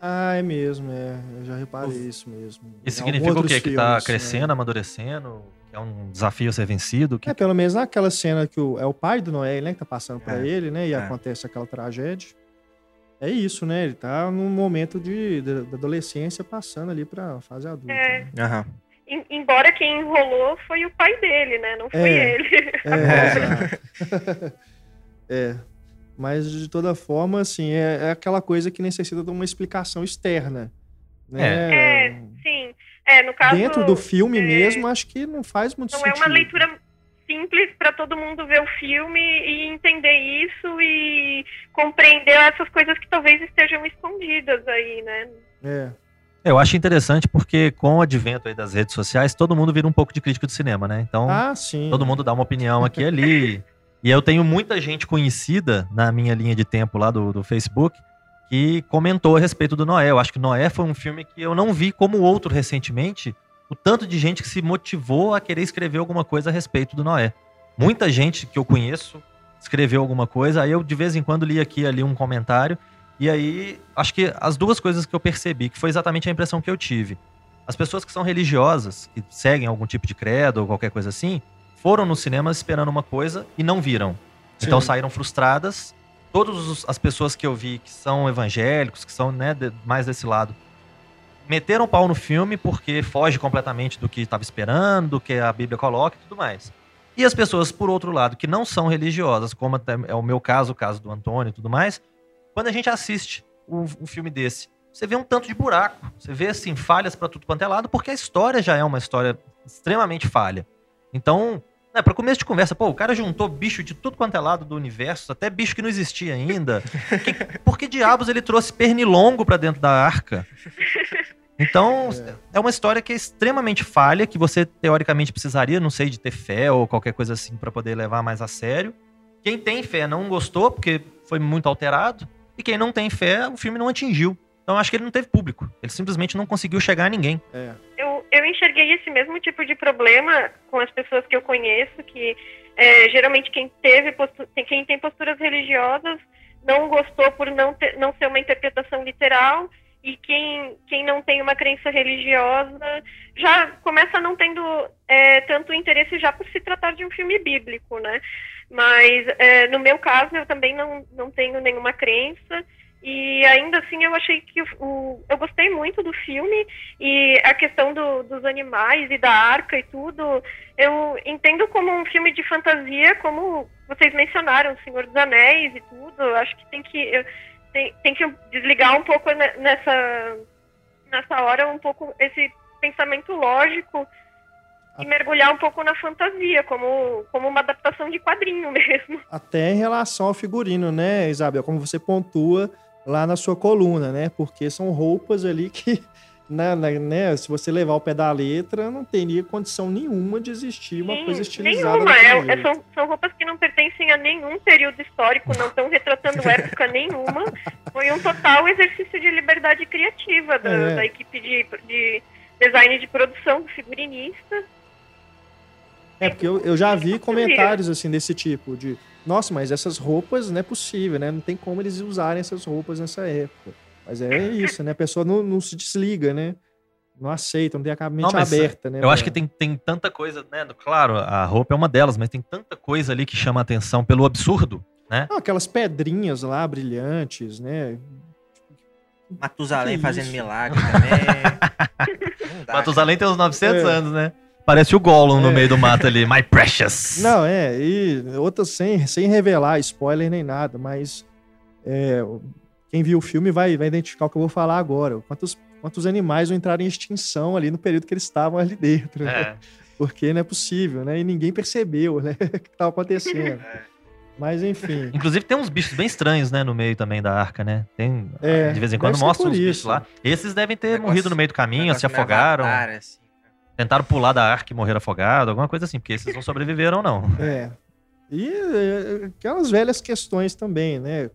Ah, é mesmo, é. Eu já reparei isso mesmo. Isso significa o quê? que tá crescendo, né? amadurecendo? Que é um desafio a ser vencido? Que... É, pelo menos naquela cena que o, é o pai do Noé, né, que tá passando para é. ele, né, e é. acontece aquela tragédia. É isso, né? Ele tá num momento de, de, de adolescência passando ali pra fase adulta. É. Né? Aham embora quem enrolou foi o pai dele, né? Não foi é, ele. É, <laughs> <laughs> é, mas de toda forma, assim, é, é, aquela coisa que necessita de uma explicação externa. Né? É, é sim. É, no caso, Dentro do filme é, mesmo, acho que não faz muito não sentido. Não é uma leitura simples para todo mundo ver o filme e entender isso e compreender essas coisas que talvez estejam escondidas aí, né? É. Eu acho interessante porque com o advento das redes sociais, todo mundo vira um pouco de crítico de cinema, né? Então, ah, todo mundo dá uma opinião aqui e ali. <laughs> e eu tenho muita gente conhecida na minha linha de tempo lá do, do Facebook que comentou a respeito do Noé. Eu acho que Noé foi um filme que eu não vi como outro recentemente, o tanto de gente que se motivou a querer escrever alguma coisa a respeito do Noé. Muita gente que eu conheço escreveu alguma coisa, aí eu de vez em quando li aqui ali um comentário e aí, acho que as duas coisas que eu percebi, que foi exatamente a impressão que eu tive. As pessoas que são religiosas, que seguem algum tipo de credo ou qualquer coisa assim, foram no cinema esperando uma coisa e não viram. Sim. Então saíram frustradas. Todas as pessoas que eu vi que são evangélicos, que são né, mais desse lado, meteram o pau no filme porque foge completamente do que estava esperando, do que a Bíblia coloca e tudo mais. E as pessoas, por outro lado, que não são religiosas, como é o meu caso, o caso do Antônio e tudo mais, quando a gente assiste um, um filme desse, você vê um tanto de buraco. Você vê, assim, falhas para tudo quanto é lado, porque a história já é uma história extremamente falha. Então, É, pra começo de conversa, pô, o cara juntou bicho de tudo quanto é lado do universo, até bicho que não existia ainda. <laughs> que, por que diabos ele trouxe pernilongo pra dentro da arca? Então, é. é. uma história que é extremamente falha, que você teoricamente precisaria, não sei, de ter fé ou qualquer coisa assim para poder levar mais a sério. Quem tem fé não gostou, porque foi muito alterado. E quem não tem fé, o filme não atingiu. Então, acho que ele não teve público. Ele simplesmente não conseguiu chegar a ninguém. É. Eu, eu enxerguei esse mesmo tipo de problema com as pessoas que eu conheço, que é, geralmente quem teve quem tem posturas religiosas não gostou por não, ter, não ser uma interpretação literal e quem, quem não tem uma crença religiosa já começa não tendo é, tanto interesse já por se tratar de um filme bíblico, né? Mas é, no meu caso eu também não, não tenho nenhuma crença. E ainda assim eu achei que o, o eu gostei muito do filme. E a questão do, dos animais e da arca e tudo eu entendo como um filme de fantasia como vocês mencionaram Senhor dos Anéis e tudo. Acho que tem que eu, tem, tem que desligar um pouco nessa, nessa hora, um pouco esse pensamento lógico e mergulhar um pouco na fantasia, como, como uma adaptação de quadrinho <laughs> mesmo. Até em relação ao figurino, né, Isabel? Como você pontua lá na sua coluna, né? Porque são roupas ali que na, <laughs> na, né, se você levar o pé da letra, não teria condição nenhuma de existir uma Sim, coisa estilizada. Nenhuma. É, é, são, são roupas que não pertencem a nenhum período histórico, não estão retratando <laughs> época nenhuma. Foi um total exercício de liberdade criativa da, é. da equipe de, de design de produção, do figurinista. É, porque eu, eu já vi comentários assim desse tipo, de nossa, mas essas roupas não é possível, né? Não tem como eles usarem essas roupas nessa época. Mas é isso, né? A pessoa não, não se desliga, né? Não aceita, não tem a mente não, aberta, né? Eu acho que tem, tem tanta coisa, né? Claro, a roupa é uma delas, mas tem tanta coisa ali que chama atenção pelo absurdo, né? Não, aquelas pedrinhas lá brilhantes, né? Matusalém fazendo milagre também. <laughs> Matusalém tem uns 900 é. anos, né? Parece o Gollum é. no meio do mato ali, my <laughs> precious. Não, é, e outras sem, sem revelar spoiler nem nada, mas é, quem viu o filme vai, vai identificar o que eu vou falar agora. Quantos, quantos animais vão entrar em extinção ali no período que eles estavam ali dentro. Né? É. Porque não é possível, né? E ninguém percebeu, né? <laughs> o que estava acontecendo. É. Mas enfim. Inclusive tem uns bichos bem estranhos, né, no meio também da arca, né? Tem é, de vez em quando mostra uns isso. bichos lá. Esses devem ter negócio, morrido no meio do caminho, se afogaram. Avatar, assim. Tentaram pular da arca e morrer afogado, alguma coisa assim, porque esses não sobreviveram não. <laughs> É. E é, aquelas velhas questões também, né?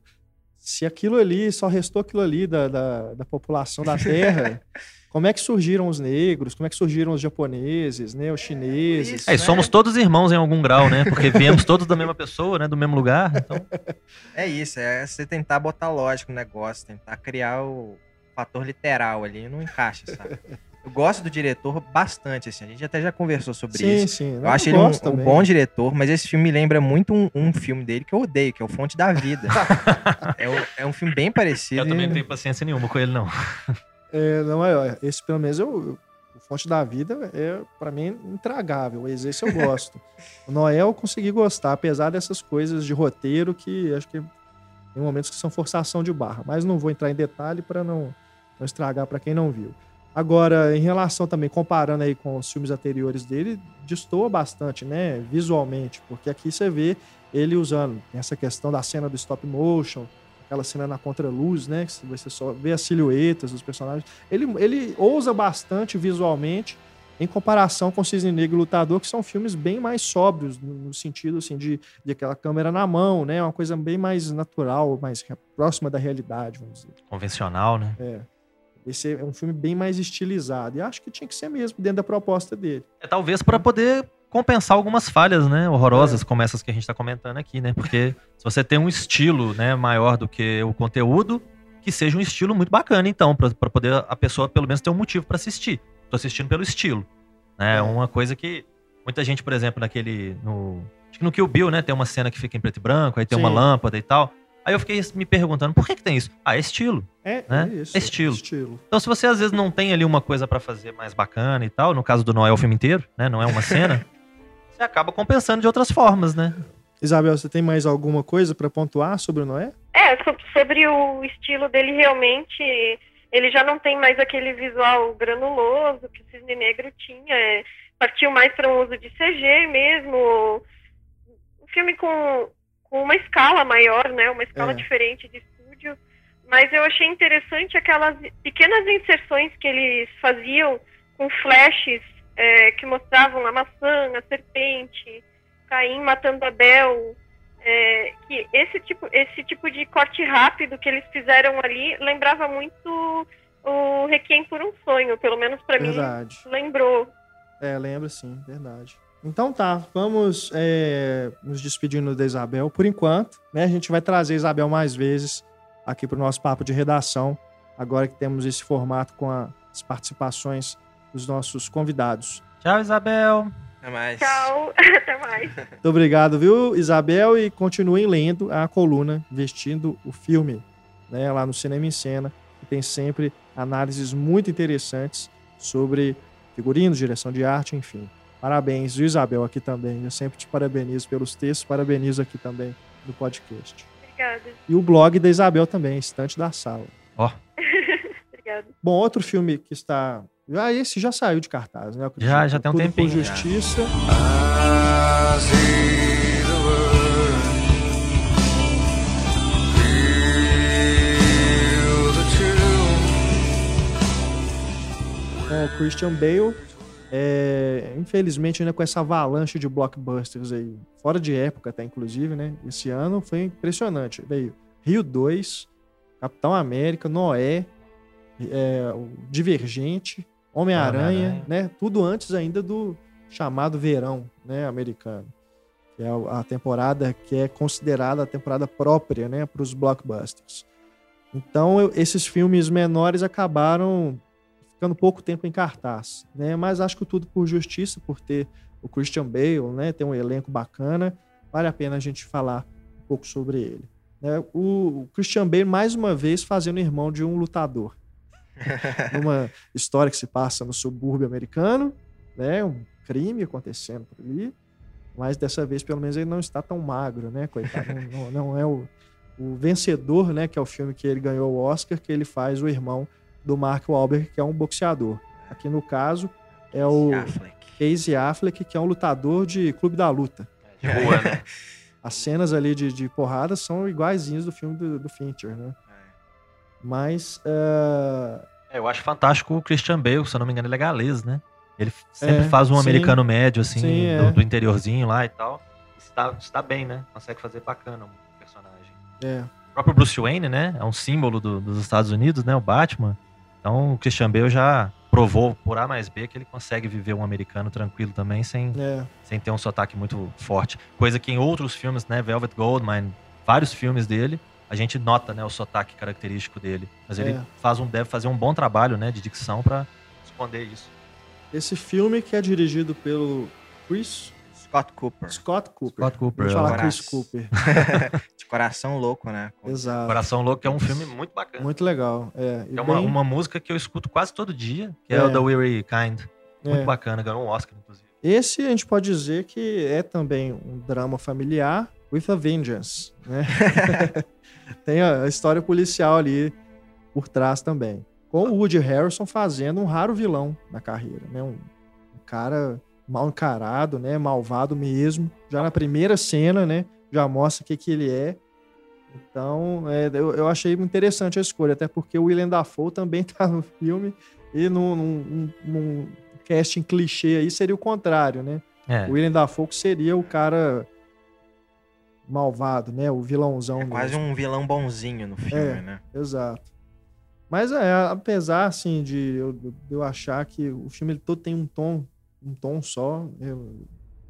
se aquilo ali, só restou aquilo ali da, da, da população da Terra, <laughs> como é que surgiram os negros, como é que surgiram os japoneses, né, os chineses. Isso, é, né? somos todos irmãos em algum grau, né? Porque viemos todos da mesma pessoa, né? Do mesmo lugar. Então... <laughs> É isso, é você tentar botar lógica no negócio, tentar criar o fator literal ali, não encaixa, sabe? Eu gosto do diretor bastante, assim. A gente até já conversou sobre sim, isso. Sim, Eu acho ele um, um, bom diretor, mas esse filme me lembra muito um, um, filme dele que eu odeio, que é o Fonte da Vida. <laughs> é, um, é, um filme bem parecido. Eu também não tenho paciência nenhuma com ele, não. É, não, é, esse pelo menos eu, o Fonte da Vida é, para mim, intragável. Esse eu gosto. o Noé eu consegui gostar, apesar dessas coisas de roteiro que acho que tem momentos que são forçação de barra. Mas não vou entrar em detalhe para não, não estragar para quem não viu. Agora, em relação também, comparando aí com os filmes anteriores dele, destoa bastante, né, visualmente, porque aqui você vê ele usando essa questão da cena do stop motion, aquela cena na contraluz, né, que você só vê as silhuetas dos personagens. Ele, ele ousa bastante visualmente em comparação com Cisne Negro e Lutador, que são filmes bem mais sóbrios, no, sentido assim, de, de aquela câmera na mão, né, uma coisa bem mais natural, mais próxima da realidade, vamos dizer. Convencional, né? É. Esse é um filme bem mais estilizado. E acho que tinha que ser mesmo dentro da proposta dele. É talvez para poder compensar algumas falhas, né, horrorosas é. como essas que a gente está comentando aqui, né? Porque <laughs> se você tem um estilo, né, maior do que o conteúdo, que seja um estilo muito bacana, então, para poder a pessoa pelo menos ter um motivo para assistir. Tô assistindo pelo estilo, né? É. Uma coisa que muita gente, por exemplo, naquele no acho que no Kill Bill, né, tem uma cena que fica em preto e branco, aí tem Sim. uma lâmpada e tal. Aí eu fiquei me perguntando, por que, que tem isso? Ah, é estilo. É, né? é isso. É estilo. estilo. Então, se você às vezes não tem ali uma coisa para fazer mais bacana e tal, no caso do Noel o filme inteiro, né? Não é uma cena, <laughs> você acaba compensando de outras formas, né? Isabel, você tem mais alguma coisa para pontuar sobre o Noé? É, sobre o estilo dele realmente, ele já não tem mais aquele visual granuloso que o Cisne Negro tinha. É, partiu mais para um uso de CG mesmo. Um filme com, com uma escala maior, né? Uma escala é. diferente de estúdio. Mas eu achei interessante aquelas pequenas inserções que eles faziam com flashes é, que mostravam a maçã, a serpente, Caim matando Abel. É, que esse tipo, esse tipo de corte rápido que eles fizeram ali lembrava muito o Requiem por um Sonho, pelo menos para mim lembrou. É, lembra sim, verdade. Então tá, vamos é, nos despedindo da Isabel por enquanto. Né? A gente vai trazer a Isabel mais vezes aqui para o nosso papo de redação, agora que temos esse formato com as participações dos nossos convidados. Tchau, Isabel. Até mais. Tchau, <laughs> até mais. Muito obrigado, viu, Isabel? E continuem lendo a coluna Vestindo o Filme, né, lá no Cinema em Cena, que tem sempre análises muito interessantes sobre figurino, direção de arte, enfim. Parabéns, viu, Isabel, aqui também. Eu sempre te parabenizo pelos textos, parabenizo aqui também no podcast. Obrigada. E o blog da Isabel também, Estante da Sala. Ó. Oh. <laughs> Obrigada. Bom, outro filme que está. Ah, esse já saiu de cartaz, né? Já, já tem um tempinho. Por Justiça. Com o Christian Bale é, infelizmente, né, com essa avalanche de blockbusters aí, fora de época até, inclusive, né? Esse ano foi impressionante. Veio Rio 2, Capitão América, Noé, é, Divergente, Homem-Aranha, Homem né? Tudo antes ainda do chamado verão, né, americano. Que é a temporada que é considerada a temporada própria, né, para os blockbusters. Então, eu, esses filmes menores acabaram ficando pouco tempo em cartaz, né? Mas acho que tudo por justiça, por ter o Christian Bale, né? Tem um elenco bacana, vale a pena a gente falar um pouco sobre ele. Né? O Christian Bale mais uma vez fazendo irmão de um lutador, <laughs> uma história que se passa no subúrbio americano, né? Um crime acontecendo por ali, mas dessa vez pelo menos ele não está tão magro, né? Coitado, não, não é o, o vencedor, né? Que é o filme que ele ganhou o Oscar, que ele faz o irmão do Mark Wahlberg, que é um boxeador. Aqui no caso é o Affleck. Casey Affleck, que é um lutador de Clube da Luta. De rua, né? <laughs> As cenas ali de, de porrada são iguaizinhas do filme do, do Fincher, né? É. Mas. Uh... É, eu acho fantástico o Christian Bale, se eu não me engano, ele é galês, né? Ele sempre é, faz um sim, americano médio, assim, sim, do, é. do, interiorzinho lá e tal. Está, está bem, né? Consegue fazer bacana um personagem. É. O próprio Bruce Wayne, né? É um símbolo do, dos Estados Unidos, né? O Batman. Então o Christian Bale já provou por A mais B que ele consegue viver um americano tranquilo também, sem, é. sem ter um sotaque muito forte. Coisa que em outros filmes, né, Velvet Goldmine, vários filmes dele, a gente nota, né, o sotaque característico dele. Mas ele é. faz um, deve fazer um bom trabalho, né, de dicção para esconder isso. Esse filme que é dirigido pelo Chris Scott Cooper. Scott Cooper. Scott Cooper. Vamos falar Chris Cooper. <laughs> de Coração Louco, né? <laughs> Exato. Coração Louco é um filme muito bacana. Muito legal. É, é uma, bem... uma música que eu escuto quase todo dia, que é, é o The Weary Kind. Muito é. bacana, ganhou um Oscar, inclusive. Esse a gente pode dizer que é também um drama familiar with a vengeance, né? <laughs> Tem a história policial ali por trás também. Com o Woody Harrison fazendo um raro vilão na carreira, né? Um, um cara mal encarado, né? Malvado mesmo. Já na primeira cena, né? Já mostra o que, que ele é. Então, é, eu, eu, achei interessante a escolha, até porque o William Dafoe também <laughs> tá no filme e num, num, num casting clichê aí seria o contrário, né? É. O William Dafoe seria o cara malvado, né? O vilãozão. É quase um vilão bonzinho no filme, é, né? Exato. Mas é, apesar, assim, de eu, de eu achar que o filme todo tem um tom um tom só. Eu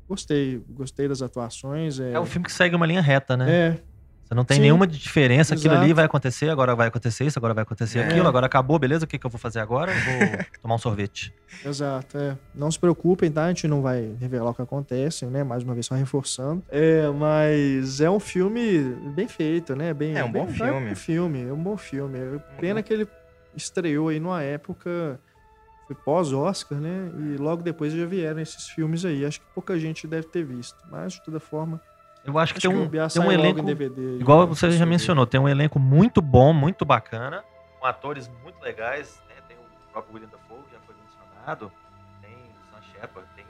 gostei, gostei das atuações. É, é um filme que segue uma linha reta, né? É. Você não tem Sim, nenhuma diferença, aquilo ali vai acontecer, agora vai acontecer isso, agora vai acontecer é. aquilo, agora acabou, beleza? O que, que eu vou fazer agora? Eu vou <laughs> tomar um sorvete. Exato, é. Não se preocupem, tá? A gente não vai revelar o que acontece, né? Mais uma vez, só reforçando. É, mas é um filme bem feito, né? Bem, é um bem, bom filme. É um filme, é um bom filme. Pena que ele estreou aí numa época foi pós-Oscar, né? E logo depois já vieram esses filmes aí. Acho que pouca gente deve ter visto. Mas, de toda forma. Eu acho que tem um, tem um elenco. DVD, igual você já mencionou, tem um elenco muito bom, muito bacana, com atores muito legais. Né? Tem o próprio William Dafoe, que já foi mencionado. Tem o Sam Shepard, tem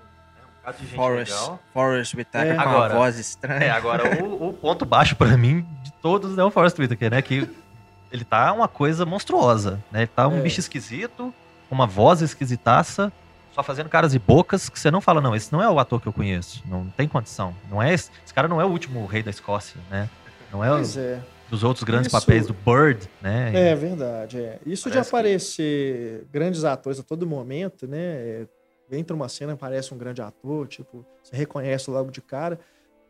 Forrest, Forrest Whitaker é. com agora, uma voz estranha. É, agora o, o ponto baixo para mim de todos é o Forrest Whitaker, né? Que ele tá uma coisa monstruosa, né? Ele tá um é. bicho esquisito, uma voz esquisitaça, só fazendo caras e bocas que você não fala, não, esse não é o ator que eu conheço, não tem condição. Não é esse, esse cara não é o último rei da Escócia, né? Não é, pois o, é. dos outros grandes Isso... papéis do Bird, né? É verdade, é. Isso Parece de aparecer que... grandes atores a todo momento, né? Entra uma cena, parece um grande ator, tipo, você reconhece logo de cara.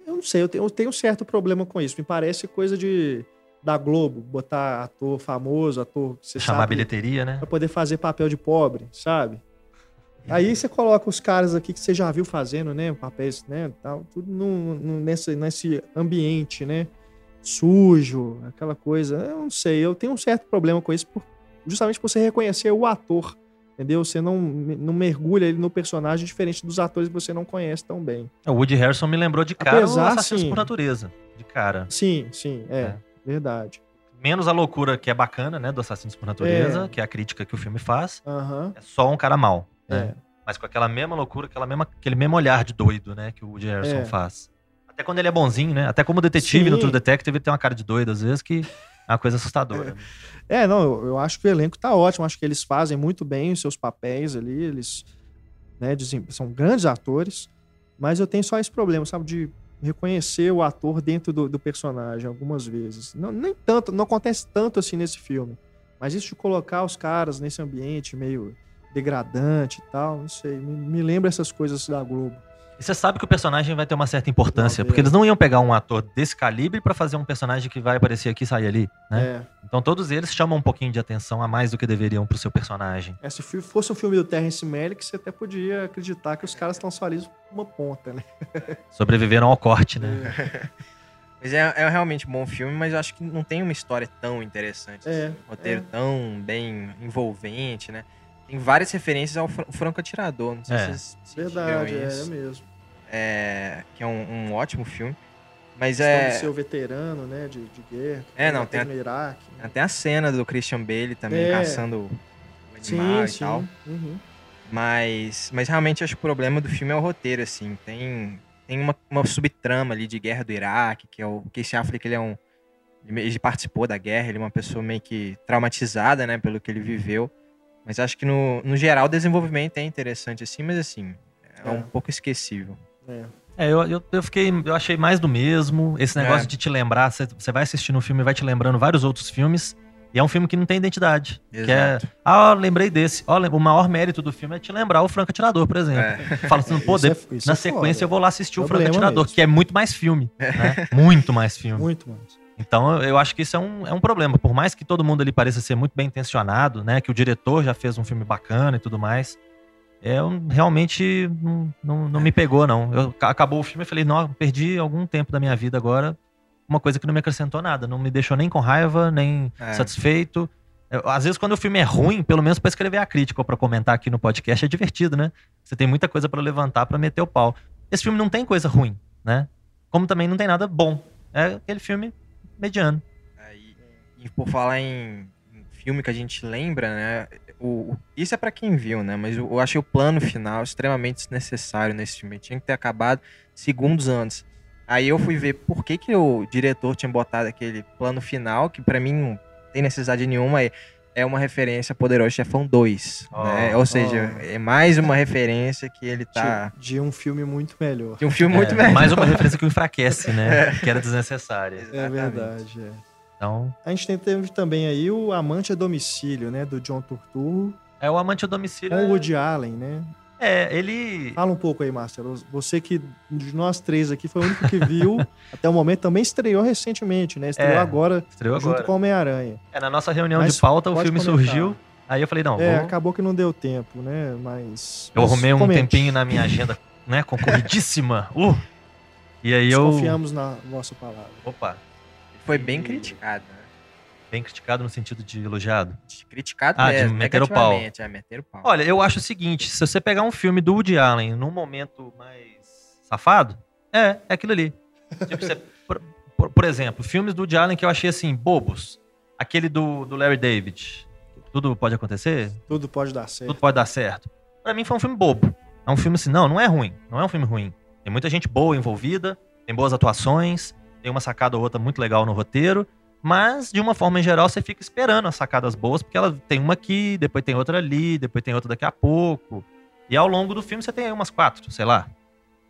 Eu não sei, eu tenho, eu tenho um certo problema com isso. Me parece coisa de da Globo, botar ator famoso, ator que você Chamar sabe, bilheteria, né? Pra poder fazer papel de pobre, sabe? Aí você coloca os caras aqui que você já viu fazendo, né? Papéis, né? Tal, tudo no, no, nesse, nesse ambiente, né? Sujo, aquela coisa. Eu não sei, eu tenho um certo problema com isso, por, justamente por você reconhecer o ator, entendeu? Você não, não mergulha ele no personagem diferente dos atores que você não conhece tão bem. O Woody Harrison me lembrou de cara Apesar, o Assassinos sim, por Natureza, de cara. Sim, sim, é, é. Verdade menos a loucura que é bacana, né, do Assassinos por Natureza, é. que é a crítica que o filme faz. Uhum. É só um cara mal. Né? É. Mas com aquela mesma loucura, aquela mesma, aquele mesmo olhar de doido, né? Que o Woody Harrelson é. faz. Até quando ele é bonzinho, né? Até como detetive Sim. no True Detective, ele tem uma cara de doido, às vezes, que é uma coisa assustadora. É, <laughs> é não, eu, eu, acho que o elenco tá ótimo. Acho que eles fazem muito bem os seus papéis ali. Eles né, dizem, são grandes atores. Mas eu tenho só esse problema, sabe? De reconhecer o ator dentro do, do personagem algumas vezes. Não, nem tanto, não acontece tanto assim nesse filme. Mas isso de colocar os caras nesse ambiente meio degradante e tal, não sei. Me, me lembra essas coisas da Globo. E você sabe que o personagem vai ter uma certa importância, porque eles não iam pegar um ator desse calibre para fazer um personagem que vai aparecer aqui e sair ali, né? É. Então todos eles chamam um pouquinho de atenção a mais do que deveriam pro seu personagem. É, se fosse um filme do Terrence Malick, você até podia acreditar que os caras estão só ali uma ponta, né? <laughs> Sobreviveram ao corte, né? É. <laughs> Mas é, é, realmente um bom filme, mas eu acho que não tem uma história tão interessante. É, assim, um roteiro é. tão bem envolvente, né? Tem várias referências ao Franco Atirador. Não sei é. se vocês Verdade, é, é mesmo. É, que é um, um ótimo filme. Mas é. De ser o veterano, né? De, de guerra. É, não, tem. A, no Iraque. Né? Tem a cena do Christian Bale também é. caçando o animal sim, e sim. tal. Uhum. Mas, mas realmente acho que o problema do filme é o roteiro, assim. Tem, tem uma, uma subtrama ali de guerra do Iraque, que é o Casey Affleck, ele é um. Ele participou da guerra, ele é uma pessoa meio que traumatizada, né, pelo que ele viveu. Mas acho que no, no geral o desenvolvimento é interessante assim, mas assim, é, é. um pouco esquecível. É. É, eu, eu, eu, fiquei. Eu achei mais do mesmo. Esse negócio é. de te lembrar, você, você vai assistindo um filme e vai te lembrando vários outros filmes. E é um filme que não tem identidade. Exato. Que é. Ah, lembrei desse. Ó, o maior mérito do filme é te lembrar o Franco Atirador, por exemplo. É. Fala assim, pô, é, na é sequência foda. eu vou lá assistir o Franco Atirador, mesmo. que é muito mais filme. <laughs> Né? muito mais filme. Muito mais. Então eu acho que isso é um, é um problema. Por mais que todo mundo ali pareça ser muito bem intencionado, né? Que o diretor já fez um filme bacana e tudo mais. Eu realmente não, não, não me pegou, não. Eu, acabou o filme e falei, não, perdi algum tempo da minha vida agora. Uma coisa que não me acrescentou nada. Não me deixou nem com raiva, nem é. satisfeito. Eu, às vezes, quando o filme é ruim, pelo menos para escrever a crítica ou pra comentar aqui no podcast, é divertido, né? Você tem muita coisa para levantar para meter o pau. Esse filme não tem coisa ruim, né? Como também não tem nada bom. É aquele filme mediano. e, por falar em, em, filme que a gente lembra, né? O, isso é para quem viu, né? Mas eu, eu achei o plano final extremamente desnecessário nesse filme. Tinha que ter acabado segundos antes. Aí eu fui ver por que, que o diretor tinha botado aquele plano final, que para mim não tem necessidade nenhuma. É uma referência a Poderoso Chefão 2, oh, né? Ou seja, oh. é mais uma referência que ele tá... De, de, um filme muito melhor. De um filme é, muito melhor. Mais uma referência que o enfraquece, né? É. Que era desnecessária. É verdade, é. Então... A gente teve também aí o Amante a Domicílio, né? Do John Turturro. É, o Amante a Domicílio Com o é Woody Allen, né? É, ele. Fala um pouco aí, Marcelo. Você que, de nós três aqui, foi o único que viu <laughs> até o momento, também estreou recentemente, né? Estreou é, agora, estreou junto agora. com Homem-Aranha. É, na nossa reunião Mas de pauta, o filme comentar. surgiu. Aí eu falei, não. É, vou... acabou que não deu tempo, né? Mas. Eu Mas arrumei um comente. tempinho na minha agenda, né? Concorridíssima. <laughs> Uh! E aí eu. Confiamos na nossa palavra. Opa. Foi bem criticado, né? Bem criticado no sentido de elogiado? De criticado ah, mesmo, de meter o pau. É, meter o pau. Olha, eu acho o seguinte, se você pegar um filme do Woody Allen num momento mais safado, é, é aquilo ali. tipo, você, <laughs> por, por, por, exemplo, filmes do Woody Allen que eu achei assim, bobos. Aquele do, do Larry David. Tudo pode acontecer? Tudo pode dar certo. Tudo pode dar certo. Pra mim foi um filme bobo. É um filme assim, não, não é ruim. Não é um filme ruim. Tem muita gente boa envolvida, tem boas atuações, tem uma sacada ou outra muito legal no roteiro, mas de uma forma em geral você fica esperando as sacadas boas, porque ela tem uma aqui, depois tem outra ali, depois tem outra daqui a pouco. E ao longo do filme você tem umas quatro, sei lá.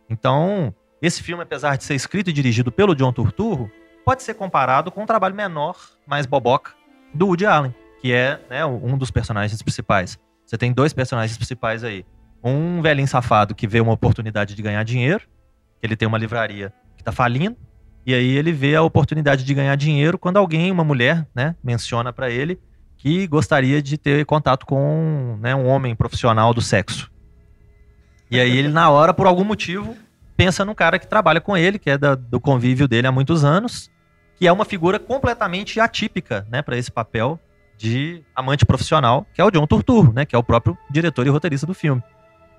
Então, esse filme, apesar de ser escrito e dirigido pelo John Turturro, pode ser comparado com um trabalho menor, mais boboca, do Woody Allen, que é né, um dos personagens principais. Você tem dois personagens principais aí. Um velhinho safado que vê uma oportunidade de ganhar dinheiro, ele tem uma livraria que tá falindo, e aí ele vê a oportunidade de ganhar dinheiro quando alguém, uma mulher, né, menciona para ele que gostaria de ter contato com né, um homem profissional do sexo. E aí ele, na hora, por algum motivo, pensa num cara que trabalha com ele, que é da, do convívio dele há muitos anos, que é uma figura completamente atípica, né, para esse papel de amante profissional, que é o John Turturro, né, que é o próprio diretor e roteirista do filme.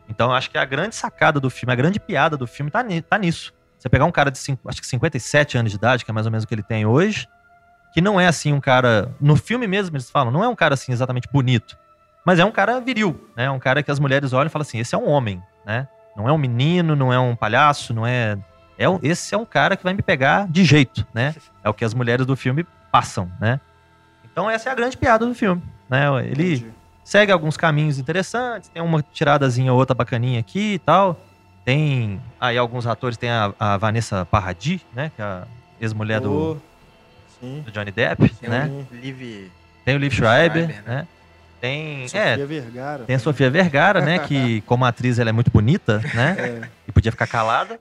Então, acho que a grande sacada do filme, a grande piada do filme tá, tá nisso. Você pegar um cara de, cinco, acho que 57 anos de idade, que é mais ou menos o que ele tem hoje, que não é assim um cara, no filme mesmo eles falam, não é um cara assim exatamente bonito, mas é um cara viril, né? Um cara que as mulheres olham e falam assim, esse é um homem, né? Não é um menino, não é um palhaço, não é. é um, esse é um cara que vai me pegar de jeito, né? É o que as mulheres do filme passam, né? Então essa é a grande piada do filme, né? Ele Entendi. segue alguns caminhos interessantes, tem uma tiradazinha ou outra bacaninha aqui e tal. Tem aí alguns atores, tem a, a Vanessa Paradis, né? Que é a ex-mulher oh, do, do, Johnny Depp, tem né? O Liv... Tem o Liv Schreiber, Schreiber né? né? Tem, Sofia é, Vergara. Tem a Sofia Vergara, né? que <laughs> como atriz ela é muito bonita, né? É. E podia ficar calada.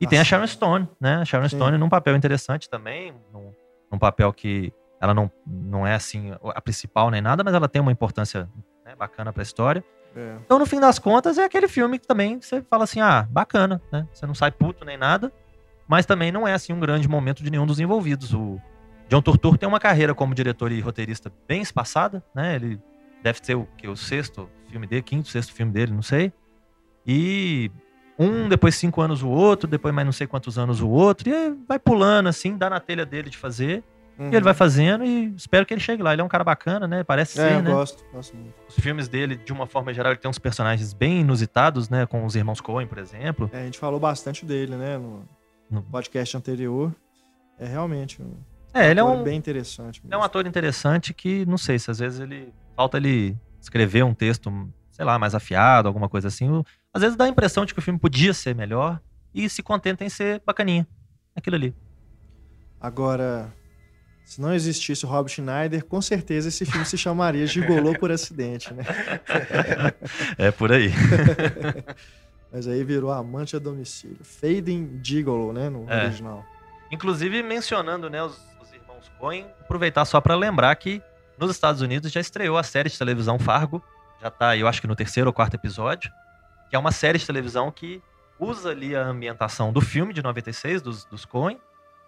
E Nossa. tem a Sharon Stone, né? A Sharon Sim. Stone num papel interessante também, num, num, papel que ela não, não é assim a principal nem nada, mas ela tem uma importância né, bacana pra história. É. Então, no fim das contas, é aquele filme que também você fala assim, ah, bacana, né? Você não sai puto nem nada, mas também não é assim um grande momento de nenhum dos envolvidos. O John Turturro tem uma carreira como diretor e roteirista bem espaçada, né? Ele Deve ser o que? O sexto filme dele, quinto, sexto filme dele, não sei. E um, depois cinco anos o outro, depois mais não sei quantos anos o outro. E vai pulando assim, dá na telha dele de fazer. Uhum. E ele vai fazendo e espero que ele chegue lá. Ele é um cara bacana, né? Parece é, ser, eu né? gosto, gosto muito. Os filmes dele, de uma forma geral, ele tem uns personagens bem inusitados, né? Com os irmãos Coen, por exemplo. É, a gente falou bastante dele, né? No, no podcast anterior. É realmente um é, ele é um bem interessante. Mesmo. É um ator interessante que, não sei, se às vezes ele falta ele escrever um texto, sei lá, mais afiado, alguma coisa assim. Às vezes dá a impressão de que o filme podia ser melhor e se contenta em ser bacaninha. Aquilo ali. Agora, se não existisse o Rob Schneider, com certeza esse filme se chamaria Gigolô por acidente, né? é por aí. <laughs> Mas aí virou Amante a Domicílio. Fading Gigolo, né, no é. original. Inclusive, mencionando né, os, os irmãos Coen, aproveitar só para lembrar que nos Estados Unidos já estreou a série de televisão Fargo, já tá, eu acho que no terceiro ou quarto episódio, que é uma série de televisão que usa ali a ambientação do filme de 96, dos, dos Coen,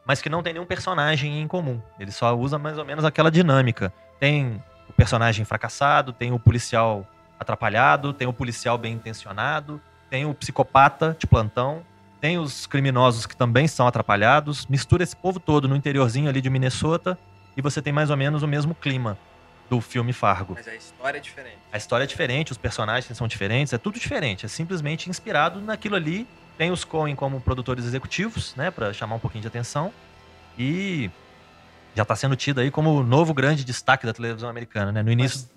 mas que não tem nenhum personagem em comum. Ele só usa mais ou menos aquela dinâmica. Tem o personagem fracassado, tem o policial atrapalhado, tem o policial bem intencionado, tem o psicopata de plantão, tem os criminosos que também são atrapalhados, mistura esse povo todo no interiorzinho ali de Minnesota e você tem mais ou menos o mesmo clima do filme Fargo. Mas a história é diferente. A história é diferente, os personagens são diferentes, é tudo diferente. É simplesmente inspirado naquilo ali. Tem os Coen como produtores executivos, né, para chamar um pouquinho de atenção. E já está sendo tido aí como o novo grande destaque da televisão americana, né? No início, Mas...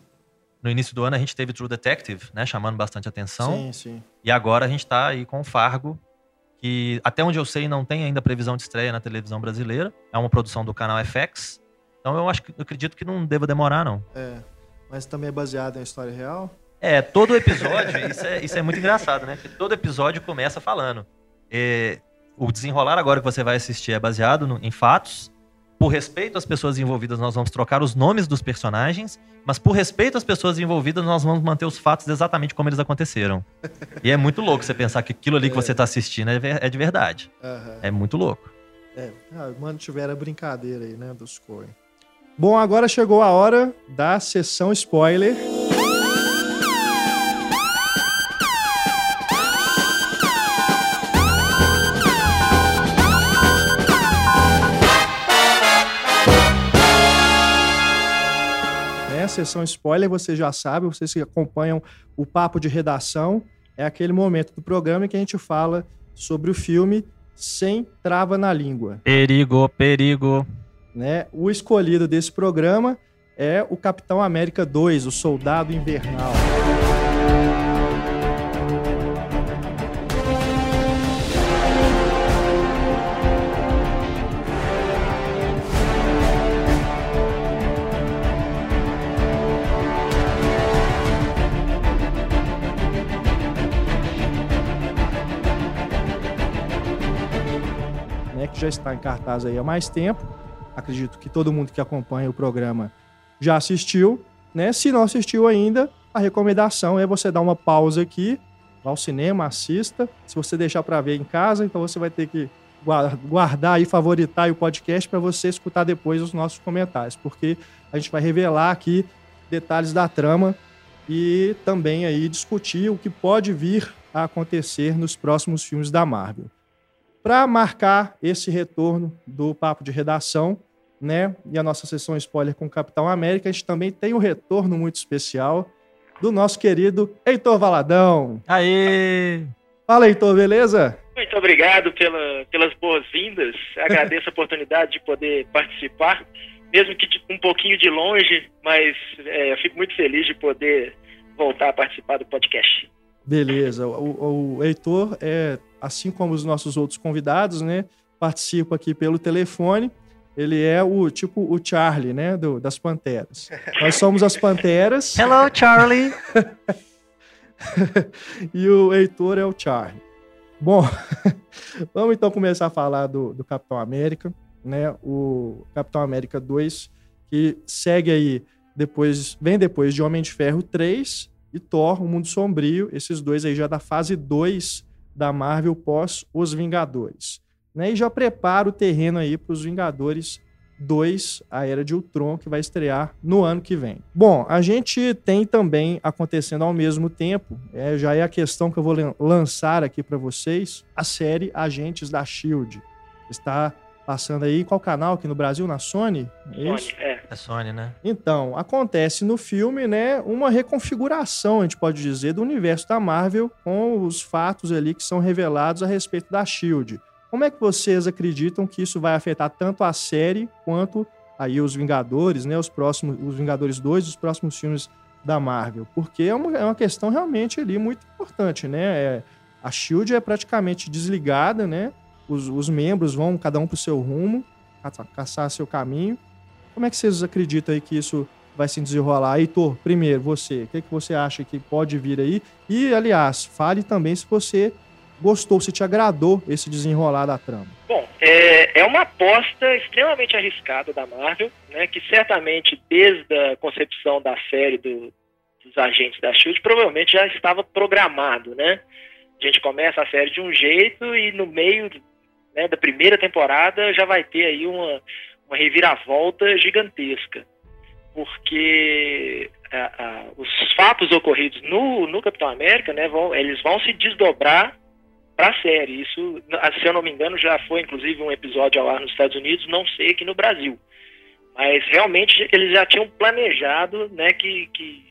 no início do ano a gente teve True Detective, né, chamando bastante atenção. Sim, sim. E agora a gente está aí com o Fargo, que até onde eu sei não tem ainda previsão de estreia na televisão brasileira. É uma produção do canal FX. Então eu acho que eu acredito que não deva demorar, não. É. Mas também é baseado em história real? É, todo episódio, isso, é, isso é muito engraçado, né? Porque todo episódio começa falando. É, o desenrolar agora que você vai assistir é baseado no, em fatos. Por respeito às pessoas envolvidas, nós vamos trocar os nomes dos personagens, mas por respeito às pessoas envolvidas, nós vamos manter os fatos exatamente como eles aconteceram. E é muito louco você pensar que aquilo ali que você está assistindo é, é, de verdade. Uhum. É muito louco. É, ah, mantiveram a brincadeira aí, né, dos Coen. Bom, agora chegou a hora da sessão spoiler. Sessão spoiler, você já sabe, vocês que acompanham o papo de redação, é aquele momento do programa em que a gente fala sobre o filme Sem Trava na Língua. Perigo, perigo. Né? O escolhido desse programa é o Capitão América 2, o Soldado Invernal. Já está em cartaz aí há mais tempo. Acredito que todo mundo que acompanha o programa já assistiu, né? Se não assistiu ainda, a recomendação é você dar uma pausa aqui, vá ao cinema, assista. Se você deixar para ver em casa, então você vai ter que guardar e favoritar o podcast para você escutar depois os nossos comentários, porque a gente vai revelar aqui detalhes da trama e também aí discutir o que pode vir a acontecer nos próximos filmes da Marvel. Para marcar esse retorno do papo de redação, né? E a nossa sessão spoiler com o Capitão América, a gente também tem um retorno muito especial do nosso querido Heitor Valadão. Aê! Fala, Heitor, beleza? Muito obrigado pela, pelas boas-vindas. <laughs> Agradeço a oportunidade de poder participar, mesmo que um pouquinho de longe, mas é, eu fico muito feliz de poder voltar a participar do podcast. Beleza. O, o Heitor é, assim como os nossos outros convidados, né? Participa aqui pelo telefone ele é o tipo o Charlie, né, do, das Panteras. <laughs> Nós somos as Panteras. Hello, Charlie. <laughs> e o Heitor é o Charlie. Bom, <laughs> vamos então começar a falar do, do Capitão América, né? O Capitão América 2, que segue aí depois, vem depois de Homem de Ferro 3 e Thor, o Mundo Sombrio, esses dois aí já da fase 2 da Marvel pós Os Vingadores né? E já prepara o terreno aí para os Vingadores 2, a Era de Ultron, que vai estrear no ano que vem. Bom, a gente tem também acontecendo ao mesmo tempo, é, já é a questão que eu vou lançar aqui para vocês, a série Agentes da Shield. Está passando aí qual canal aqui no Brasil? Na Sony? É isso? Sony, é. É Sony, né? Então, acontece no filme, né, uma reconfiguração, a gente pode dizer, do universo da Marvel com os fatos ali que são revelados a respeito da Shield. Como é que vocês acreditam que isso vai afetar tanto a série quanto aí os Vingadores, né? Os próximos, os Vingadores 2, os próximos filmes da Marvel? Porque é uma, é uma questão realmente ali muito importante, né? É, a Shield é praticamente desligada, né? Os, os membros vão cada um para o seu rumo, caçar seu caminho. Como é que vocês acreditam aí que isso vai se desenrolar? Heitor, primeiro, você, o que, que você acha que pode vir aí? E, aliás, fale também se você gostou, se te agradou esse desenrolar da trama? Bom, é, é uma aposta extremamente arriscada da Marvel, né, que certamente desde a concepção da série do, dos agentes da SHIELD provavelmente já estava programado, né? A gente começa a série de um jeito e no meio né, da primeira temporada já vai ter aí uma, uma reviravolta gigantesca. Porque os fatos ocorridos no, no Capitão América, né, vão, eles vão se desdobrar para a série. Isso, se eu não me engano, já foi inclusive um episódio ao ar nos Estados Unidos, não sei aqui no Brasil. Mas realmente eles já tinham planejado né, que, que,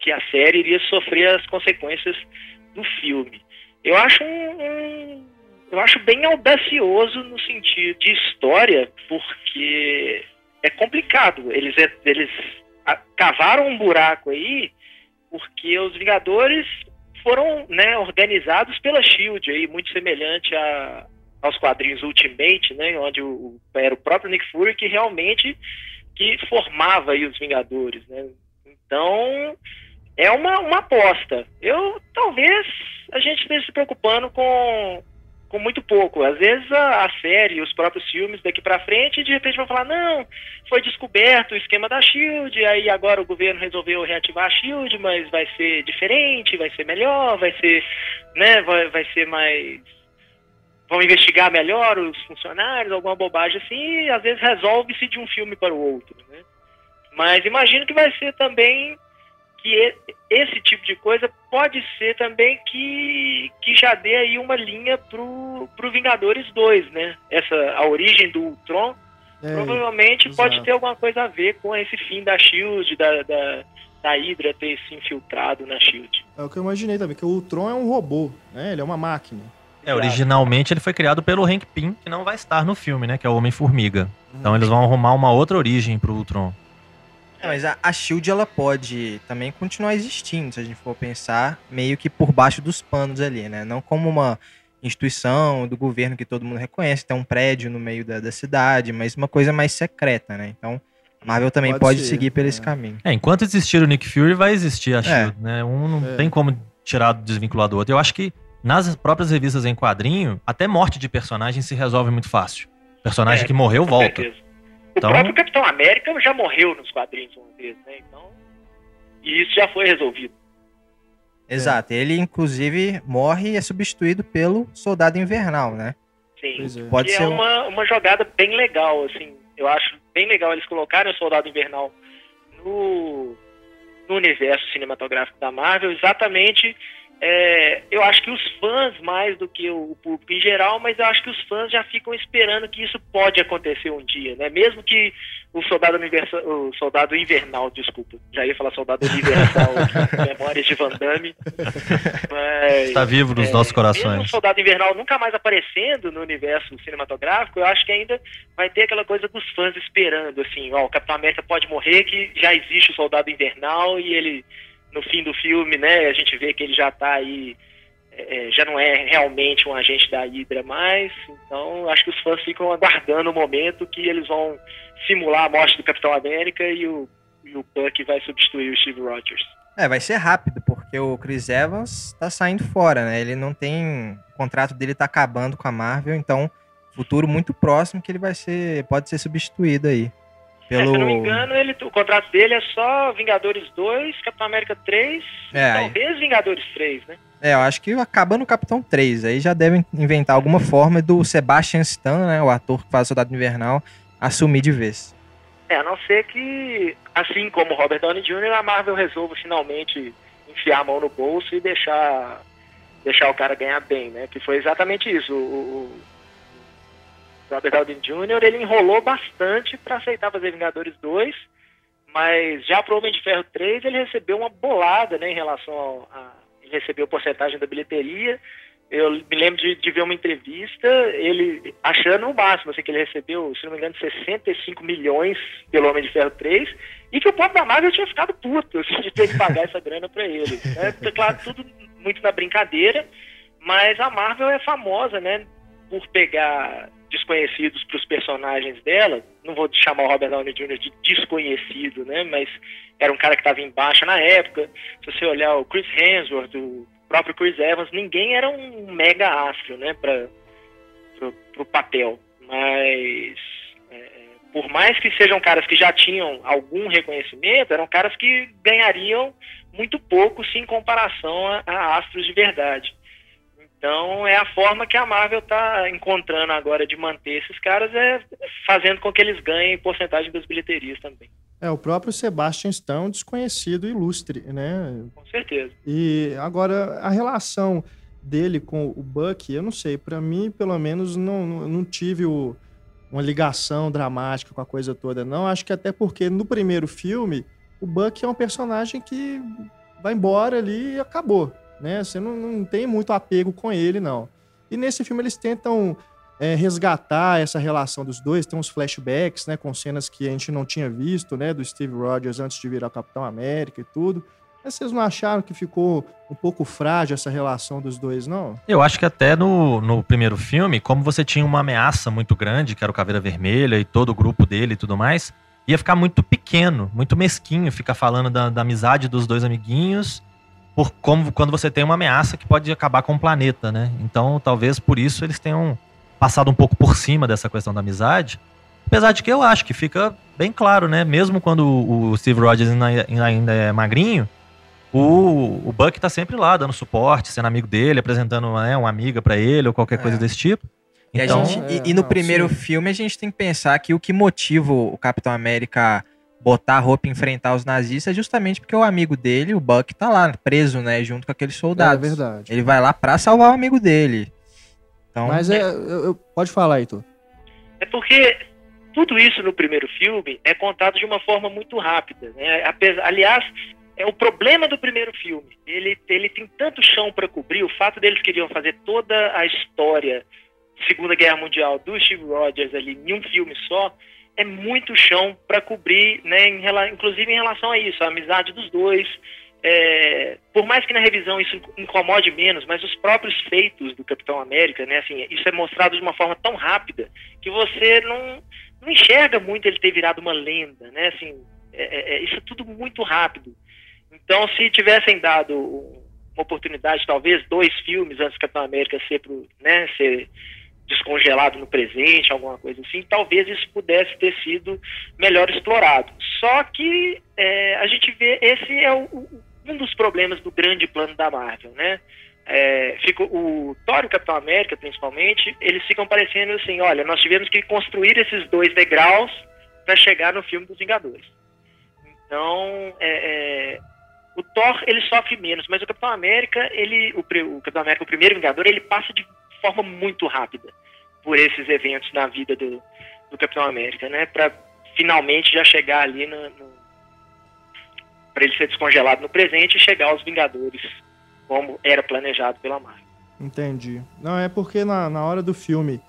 que a série iria sofrer as consequências do filme. Eu acho um, um, eu acho bem audacioso no sentido de história, porque é complicado. Eles, eles cavaram um buraco aí, porque os Vingadores foram né, organizados pela Shield aí muito semelhante a, aos quadrinhos Ultimate, né, onde o, era o próprio Nick Fury que realmente que formava aí os Vingadores, né? Então é uma, uma aposta. Eu talvez a gente esteja se preocupando com com muito pouco. Às vezes a, a série, os próprios filmes daqui para frente, de repente vão falar: não, foi descoberto o esquema da Shield, aí agora o governo resolveu reativar a Shield, mas vai ser diferente, vai ser melhor, vai ser, né, vai, vai ser mais. Vão investigar melhor os funcionários, alguma bobagem assim, e às vezes resolve-se de um filme para o outro. Né? Mas imagino que vai ser também que esse tipo de coisa pode ser também que, que já dê aí uma linha pro, pro Vingadores 2, né? Essa, a origem do Ultron é, provavelmente exato. pode ter alguma coisa a ver com esse fim da SHIELD, da, da, da Hydra ter se infiltrado na SHIELD. É o que eu imaginei também, que o Ultron é um robô, né? Ele é uma máquina. É, originalmente ele foi criado pelo Hank Pym, que não vai estar no filme, né? Que é o Homem-Formiga. Então eles vão arrumar uma outra origem pro Ultron. É, mas a, a SHIELD, ela pode também continuar existindo, se a gente for pensar, meio que por baixo dos panos ali, né? Não como uma instituição do governo que todo mundo reconhece, tem um prédio no meio da, da cidade, mas uma coisa mais secreta, né? Então, Marvel também pode, pode seguir por é. esse caminho. É, enquanto existir o Nick Fury, vai existir a SHIELD, é. né? Um não é. tem como tirar desvincular do outro. Eu acho que nas próprias revistas em quadrinho, até morte de personagem se resolve muito fácil. Personagem é, que morreu volta. Certeza. O então... próprio Capitão América já morreu nos quadrinhos uma vez, né? Então, e isso já foi resolvido. Exato. Ele, inclusive, morre e é substituído pelo Soldado Invernal, né? Sim. É. Pode que é ser é uma, uma jogada bem legal, assim. Eu acho bem legal eles colocarem o Soldado Invernal no, no universo cinematográfico da Marvel, exatamente é, eu acho que os fãs, mais do que o público em geral, mas eu acho que os fãs já ficam esperando que isso pode acontecer um dia, né? Mesmo que o soldado, universal, o soldado invernal, desculpa, já ia falar soldado universal, <laughs> memórias de Van Damme. Mas, Está vivo nos é, nossos corações. Mesmo o soldado invernal nunca mais aparecendo no universo cinematográfico, eu acho que ainda vai ter aquela coisa dos fãs esperando, assim, ó, o Capitão América pode morrer, que já existe o soldado invernal e ele no fim do filme, né, a gente vê que ele já está aí, é, é, já não é realmente um agente da Hydra mais, então acho que os fãs ficam aguardando o momento que eles vão simular a morte do Capitão América e o, e o Buck vai substituir o Steve Rogers. É, vai ser rápido, porque o Chris Evans tá saindo fora, né? Ele não tem. O contrato dele tá acabando com a Marvel, então futuro muito próximo que ele vai ser. pode ser substituído aí. Pelo... É, se eu não me engano, ele, o contrato dele é só Vingadores 2, Capitão América 3, é, talvez aí... Vingadores 3, né? É, eu acho que acaba no Capitão 3. Aí já devem inventar alguma forma do Sebastian Stan, né, o ator que faz o Soldado Invernal, assumir de vez. É, a não ser que, assim como Robert Downey Jr., a Marvel resolva finalmente enfiar a mão no bolso e deixar, deixar o cara ganhar bem, né? Que foi exatamente isso. O, Robert Downey Jr., ele enrolou bastante para aceitar fazer Vingadores 2, mas já pro Homem de Ferro 3 ele recebeu uma bolada, né, em relação ao, a, ele recebeu porcentagem da bilheteria. Eu me lembro de, de, ver uma entrevista, ele achando o máximo, assim, que ele recebeu, se não me engano, 65 milhões pelo Homem de Ferro 3, e que o povo da Marvel tinha ficado puto, assim, de ter que pagar essa grana para ele. É, claro, tudo muito na brincadeira, mas a Marvel é famosa, né, por pegar desconhecidos para os personagens dela. Não vou chamar o Robert Downey Jr. de desconhecido, né? Mas era um cara que estava em baixa na época. Se você olhar o Chris Hemsworth, o próprio Chris Evans, ninguém era um mega astro, né? Para o papel. Mas é, por mais que sejam caras que já tinham algum reconhecimento, eram caras que ganhariam muito pouco se em comparação a, a astros de verdade. Então é a forma que a Marvel está encontrando agora de manter esses caras, é fazendo com que eles ganhem porcentagem das bilheterias também. É, o próprio Sebastian Stan, desconhecido ilustre, né? Com certeza. E agora, a relação dele com o Buck, eu não sei, para mim, pelo menos, não, não, não tive o, uma ligação dramática com a coisa toda, não. Acho que até porque no primeiro filme, o Buck é um personagem que vai embora ali e acabou né? Você não, não tem muito apego com ele, não. E nesse filme eles tentam é, resgatar essa relação dos dois, tem uns flashbacks, né, com cenas que a gente não tinha visto, né, do Steve Rogers antes de virar Capitão América e tudo. Mas vocês não acharam que ficou um pouco frágil essa relação dos dois, não? Eu acho que até no, no primeiro filme, como você tinha uma ameaça muito grande, que era o Caveira Vermelha e todo o grupo dele e tudo mais, ia ficar muito pequeno, muito mesquinho ficar falando da, da amizade dos dois amiguinhos por como quando você tem uma ameaça que pode acabar com o planeta, né? Então, talvez por isso eles tenham passado um pouco por cima dessa questão da amizade. Apesar de que eu acho que fica bem claro, né? Mesmo quando o Steve Rogers ainda é magrinho, o, o Buck tá sempre lá, dando suporte, sendo amigo dele, apresentando né, uma amiga para ele ou qualquer é. coisa desse tipo. Então, e, gente, é, e, e, no não, primeiro sim. filme a gente tem que pensar que o que motiva o Capitão América botar a roupa e enfrentar os nazistas é justamente porque o amigo dele, o Buck, tá lá preso, né, junto com aqueles soldados. É verdade. Ele vai lá pra salvar o amigo dele. Então, Mas é, eu, eu, pode falar, Heitor. É porque tudo isso no primeiro filme é contado de uma forma muito rápida. Né? Apesar, aliás, é o problema do primeiro filme. Ele, ele tem tanto chão para cobrir, o fato deles queriam fazer toda a história Segunda Guerra Mundial do Steve Rogers ali em um filme só, é muito chão para cobrir, né, em, inclusive em relação a isso, a amizade dos dois. É, por mais que na revisão isso incomode menos, mas os próprios feitos do Capitão América, né, assim, isso é mostrado de uma forma tão rápida que você não, não enxerga muito ele ter virado uma lenda, né, assim, é, é, é isso é tudo muito rápido. Então, se tivessem dado uma oportunidade, talvez dois filmes antes do Capitão América ser, pro, né, ser descongelado no presente, alguma coisa assim, talvez isso pudesse ter sido melhor explorado. Só que é, a gente vê, esse é o, um dos problemas do grande plano da Marvel, né? É, fica, o Thor e o Capitão América, principalmente, eles ficam parecendo assim, olha, nós tivemos que construir esses dois degraus para chegar no filme dos Vingadores. Então, é, é, o Thor, ele sofre menos, mas o Capitão América, ele, o, o Capitão América, o primeiro Vingador, ele passa de forma muito rápida por esses eventos na vida do, do Capitão América, né? Para finalmente já chegar ali no, no para ele ser descongelado no presente e chegar aos Vingadores como era planejado pela Marvel. Entendi. Não é porque na, na hora do filme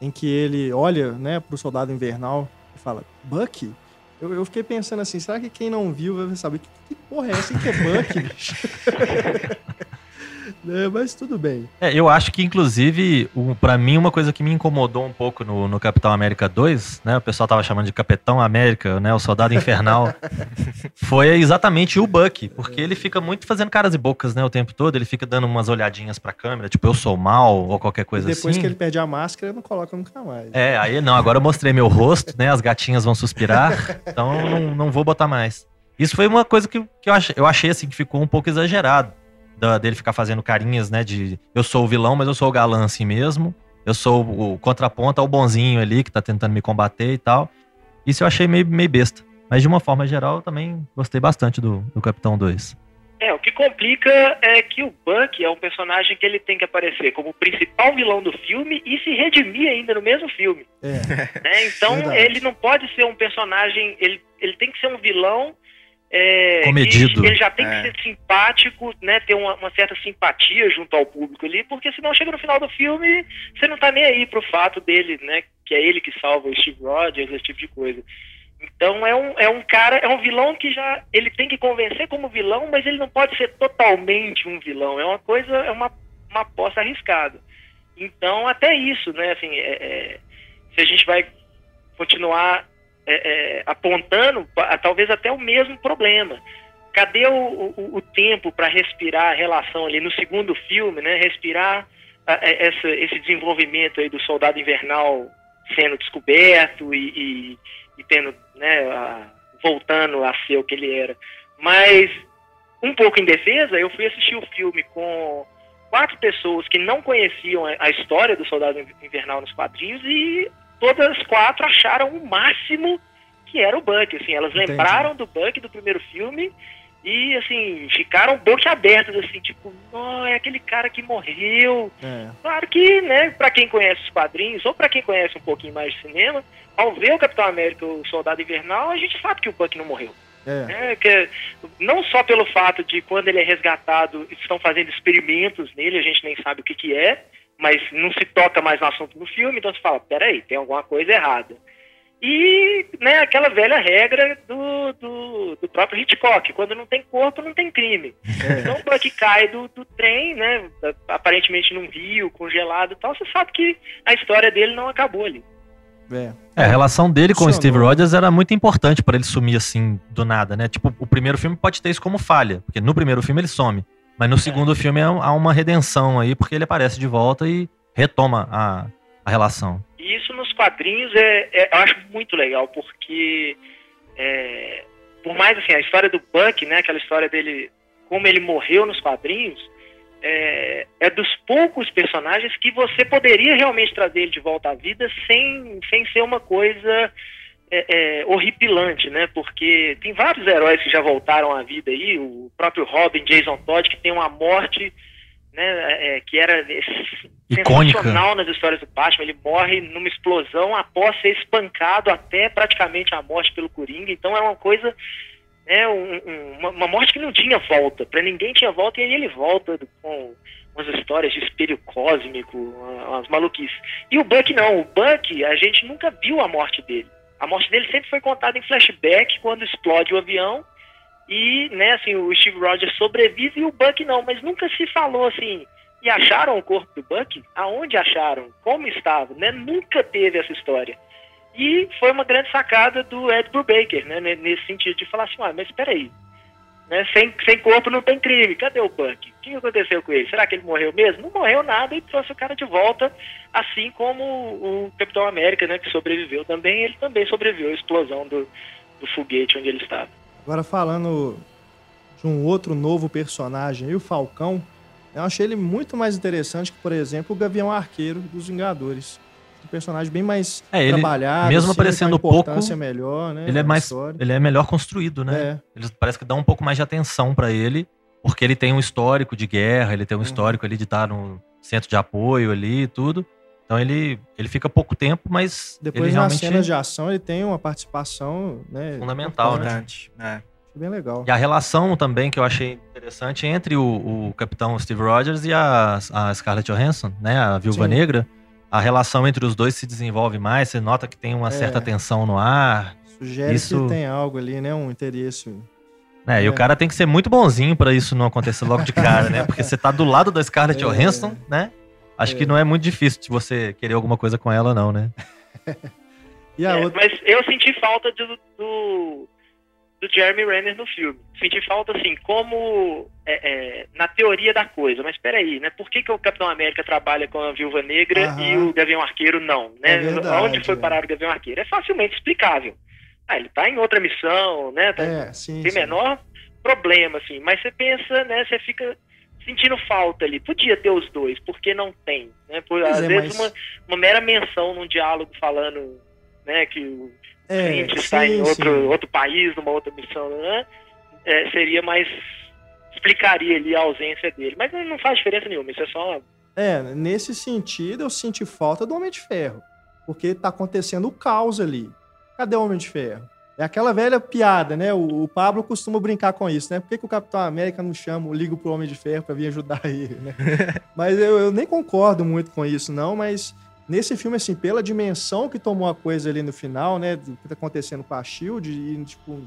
em que ele olha, né, pro Soldado Invernal e fala Bucky, eu, eu fiquei pensando assim, será que quem não viu vai saber que, que porra é essa que é Bucky, <laughs> bicho? <laughs> É, mas tudo bem. É, eu acho que, inclusive, um, para mim, uma coisa que me incomodou um pouco no, no, Capitão América 2, né? O pessoal tava chamando de Capitão América, né? O Soldado Infernal. <laughs> foi exatamente o Buck, porque ele fica muito fazendo caras e bocas, né? O tempo todo. Ele fica dando umas olhadinhas pra câmera, tipo, eu sou mal ou qualquer coisa depois assim. Depois que ele perde a máscara, não coloca nunca mais. É, aí não, agora eu mostrei meu rosto, né? As gatinhas vão suspirar, então não, não vou botar mais. Isso foi uma coisa que, que eu, achei, eu achei assim que ficou um pouco exagerado da, dele ficar fazendo carinhas, né? De eu sou o vilão, mas eu sou o galã assim mesmo. Eu sou o, contraponto ao bonzinho ali que tá tentando me combater e tal. Isso eu achei meio, meio besta. Mas de uma forma geral, eu também gostei bastante do, do Capitão 2. É, o que complica é que o Buck é um personagem que ele tem que aparecer como o principal vilão do filme e se redimir ainda no mesmo filme. É. Né? Então <laughs> Verdade. ele não pode ser um personagem. Ele, ele tem que ser um vilão é, Comedido. Ele já tem é. que ser simpático, né? Ter uma, uma, certa simpatia junto ao público ali, porque senão chega no final do filme, você não tá nem aí pro fato dele, né? Que é ele que salva o Steve Rogers, esse tipo de coisa. Então é um, é um cara, é um vilão que já ele tem que convencer como vilão, mas ele não pode ser totalmente um vilão. É uma coisa, é uma, uma aposta arriscada. Então até isso, né? Assim, é, é, se a gente vai continuar é, é, apontando a, talvez até o mesmo problema. Cadê o, o, o tempo para respirar a relação ali no segundo filme, né? Respirar a, a, essa, esse desenvolvimento aí do soldado invernal sendo descoberto e, e, e tendo, né, voltando a ser o que ele era. Mas um pouco em defesa, eu fui assistir o filme com quatro pessoas que não conheciam a história do Soldado Invernal nos quadrinhos e todas as quatro acharam o máximo que era o Buck, assim, elas Entendi. lembraram do Buck do primeiro filme e, assim, ficaram boca abertas, assim, tipo, oh, é aquele cara que morreu. É. Claro que, né, pra quem conhece os quadrinhos, ou para quem conhece um pouquinho mais de cinema, ao ver o Capitão América, o Soldado Invernal, a gente sabe que o Buck não morreu. É. É, que, não só pelo fato de quando ele é resgatado, estão fazendo experimentos nele, a gente nem sabe o que, que é, mas não se toca mais no assunto no filme, então você fala, peraí, tem alguma coisa errada. E né, aquela velha regra do, do, do, próprio Hitchcock, quando não tem corpo, não tem crime. É. Então o Buck cai do, do trem, né, aparentemente num rio, congelado e tal, você sabe que a história dele não acabou ali. É. é a relação dele com o Steve Rogers era muito importante para ele sumir assim do nada, né? Tipo, o primeiro filme pode ter isso como falha, porque no primeiro filme ele some. Mas no segundo é. filme há uma redenção aí, porque ele aparece de volta e retoma a, a relação. Isso nos quadrinhos é, é eu acho muito legal, porque é, por mais assim, a história do Buck, né, aquela história dele, como ele morreu nos quadrinhos, é, é, dos poucos personagens que você poderia realmente trazer ele de volta à vida sem, sem ser uma coisa é, é, horripilante, né? Porque tem vários heróis que já voltaram à vida aí, o próprio Robin, Jason Todd, que tem uma morte né, é, que era Icônica. sensacional nas histórias do Batman. Ele morre numa explosão após ser espancado até praticamente a morte pelo Coringa. Então é uma coisa né, um, um, uma, uma, morte que não tinha volta, para ninguém tinha volta, e aí ele volta com umas histórias de espelho cósmico, umas maluquices. E o Buck não, o Buck, a gente nunca viu a morte dele. A morte dele sempre foi contada em flashback, quando explode o avião, e, né, assim, o Steve Rogers sobrevive e o Buck não, mas nunca se falou assim, e acharam o corpo do Buck? Aonde acharam? Como estava? Né? Nunca teve essa história. E foi uma grande sacada do Ed Brubaker, né? Nesse sentido de falar assim, ah, mas espera aí, né? Sem, sem corpo não tem crime. Cadê o Buck? O que aconteceu com ele? Será que ele morreu mesmo? Não morreu nada e trouxe o cara de volta, assim como o Capitão América, né? Que sobreviveu também. Ele também sobreviveu à explosão do, do foguete onde ele estava. Agora falando de um outro novo personagem, o Falcão, eu achei ele muito mais interessante que, por exemplo, o Gavião Arqueiro dos Vingadores. Um personagem bem mais é, ele, trabalhado, mesmo assim, aparecendo pouco, melhor, né? Ele é mais, ele é melhor construído, né? É. Ele parece que dá um pouco mais de atenção para ele, porque ele tem um histórico de guerra, ele tem um uhum. histórico ali de estar no centro de apoio ali e tudo. Então ele, ele fica pouco tempo, mas depois ele nas cenas de ação ele tem uma participação né, fundamental, né? É bem legal. E a relação também que eu achei interessante entre o, o capitão Steve Rogers e a, a Scarlett Johansson, né, a Viúva Sim. Negra. A relação entre os dois se desenvolve mais, você nota que tem uma é. certa tensão no ar. Sugere isso... que tem algo ali, né, um interesse. É, é, e o é. cara tem que ser muito bonzinho para isso não acontecer logo de cara, né? Porque você tá do lado da Scarlett <laughs> é. Johansson, né? Acho que é. não é muito difícil de você querer alguma coisa com ela, não, né? <laughs> e a outra... Mas eu senti falta do, do do Jeremy Renner no filme. Senti falta, assim, como é, é, na teoria da coisa, mas peraí, né? Por que, que o Capitão América trabalha com a Viúva Negra Aham. e o Gavião Arqueiro não, né? É verdade, Onde foi parar o Gavião Arqueiro? É facilmente explicável. Ah, ele tá em outra missão, né? Tá, é, sim, tem sim. menor problema, assim, mas você pensa, né? Você fica sentindo falta ali. Podia ter os dois, porque não tem, né? Por, às é, vezes mas... uma, uma mera menção num diálogo falando, né, que o é, gente está em outro, outro país, numa outra missão, né? É, seria mais. explicaria ali a ausência dele. Mas não faz diferença nenhuma, isso é só. É, nesse sentido eu senti falta do Homem de Ferro. Porque tá acontecendo o caos ali. Cadê o Homem de Ferro? É aquela velha piada, né? O, o Pablo costuma brincar com isso, né? Por que, que o Capitão América não chama, liga pro Homem de Ferro para vir ajudar <laughs> ele, né? <laughs> mas eu, eu nem concordo muito com isso, não, mas Nesse filme, assim, pela dimensão que tomou a coisa ali no final, né? Do que tá acontecendo com a Shield, e, tipo,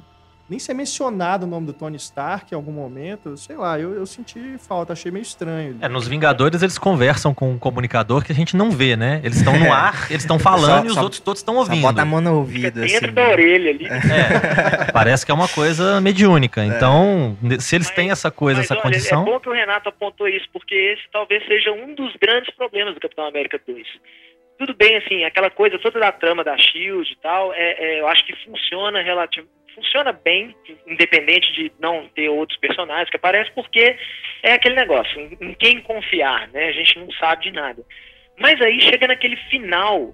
nem ser mencionado o nome do Tony Stark em algum momento, sei lá, eu, eu senti falta, achei meio estranho. É, nos Vingadores eles conversam com um comunicador que a gente não vê, né? Eles estão no é. ar, eles estão falando só, e os só, outros todos estão ouvindo. bota a mão no ouvido, Fica dentro assim. da orelha ali. É, parece que é uma coisa mediúnica. É. Então, se eles mas, têm essa coisa, essa olha, condição... É bom que o Renato apontou isso, porque esse talvez seja um dos grandes problemas do Capitão América 2 tudo bem, assim, aquela coisa toda da trama da Shield e tal, é, é, eu acho que funciona relativo, funciona bem, independente de não ter outros personagens que aparecem, porque é aquele negócio, em, em quem confiar, né? A gente não sabe de nada. Mas aí chega naquele final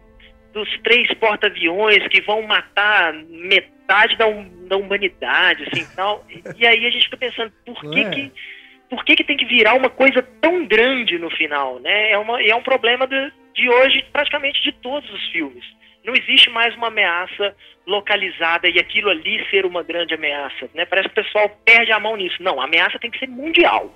dos três porta-aviões que vão matar metade da, da humanidade, assim, tal. E aí a gente fica pensando, por que é. que por que, que tem que virar uma coisa tão grande no final, né? É, uma, é um problema de, de hoje, praticamente de todos os filmes. Não existe mais uma ameaça localizada e aquilo ali ser uma grande ameaça, né? Parece que o pessoal perde a mão nisso. Não, a ameaça tem que ser mundial.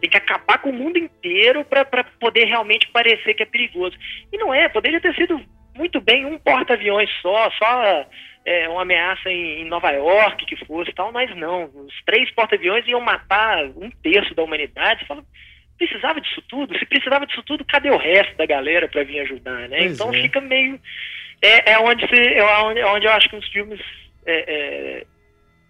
Tem que acabar com o mundo inteiro para poder realmente parecer que é perigoso. E não é, poderia ter sido muito bem um porta-aviões só, só é, uma ameaça em, em, Nova York que fosse tal, mas não. Os três porta-aviões iam matar um terço da humanidade. Fala, precisava disso tudo? Se precisava disso tudo, cadê o resto da galera para vir ajudar, né? Pois então é. fica meio. É, é onde, se, é onde, é onde eu acho que os filmes é, é,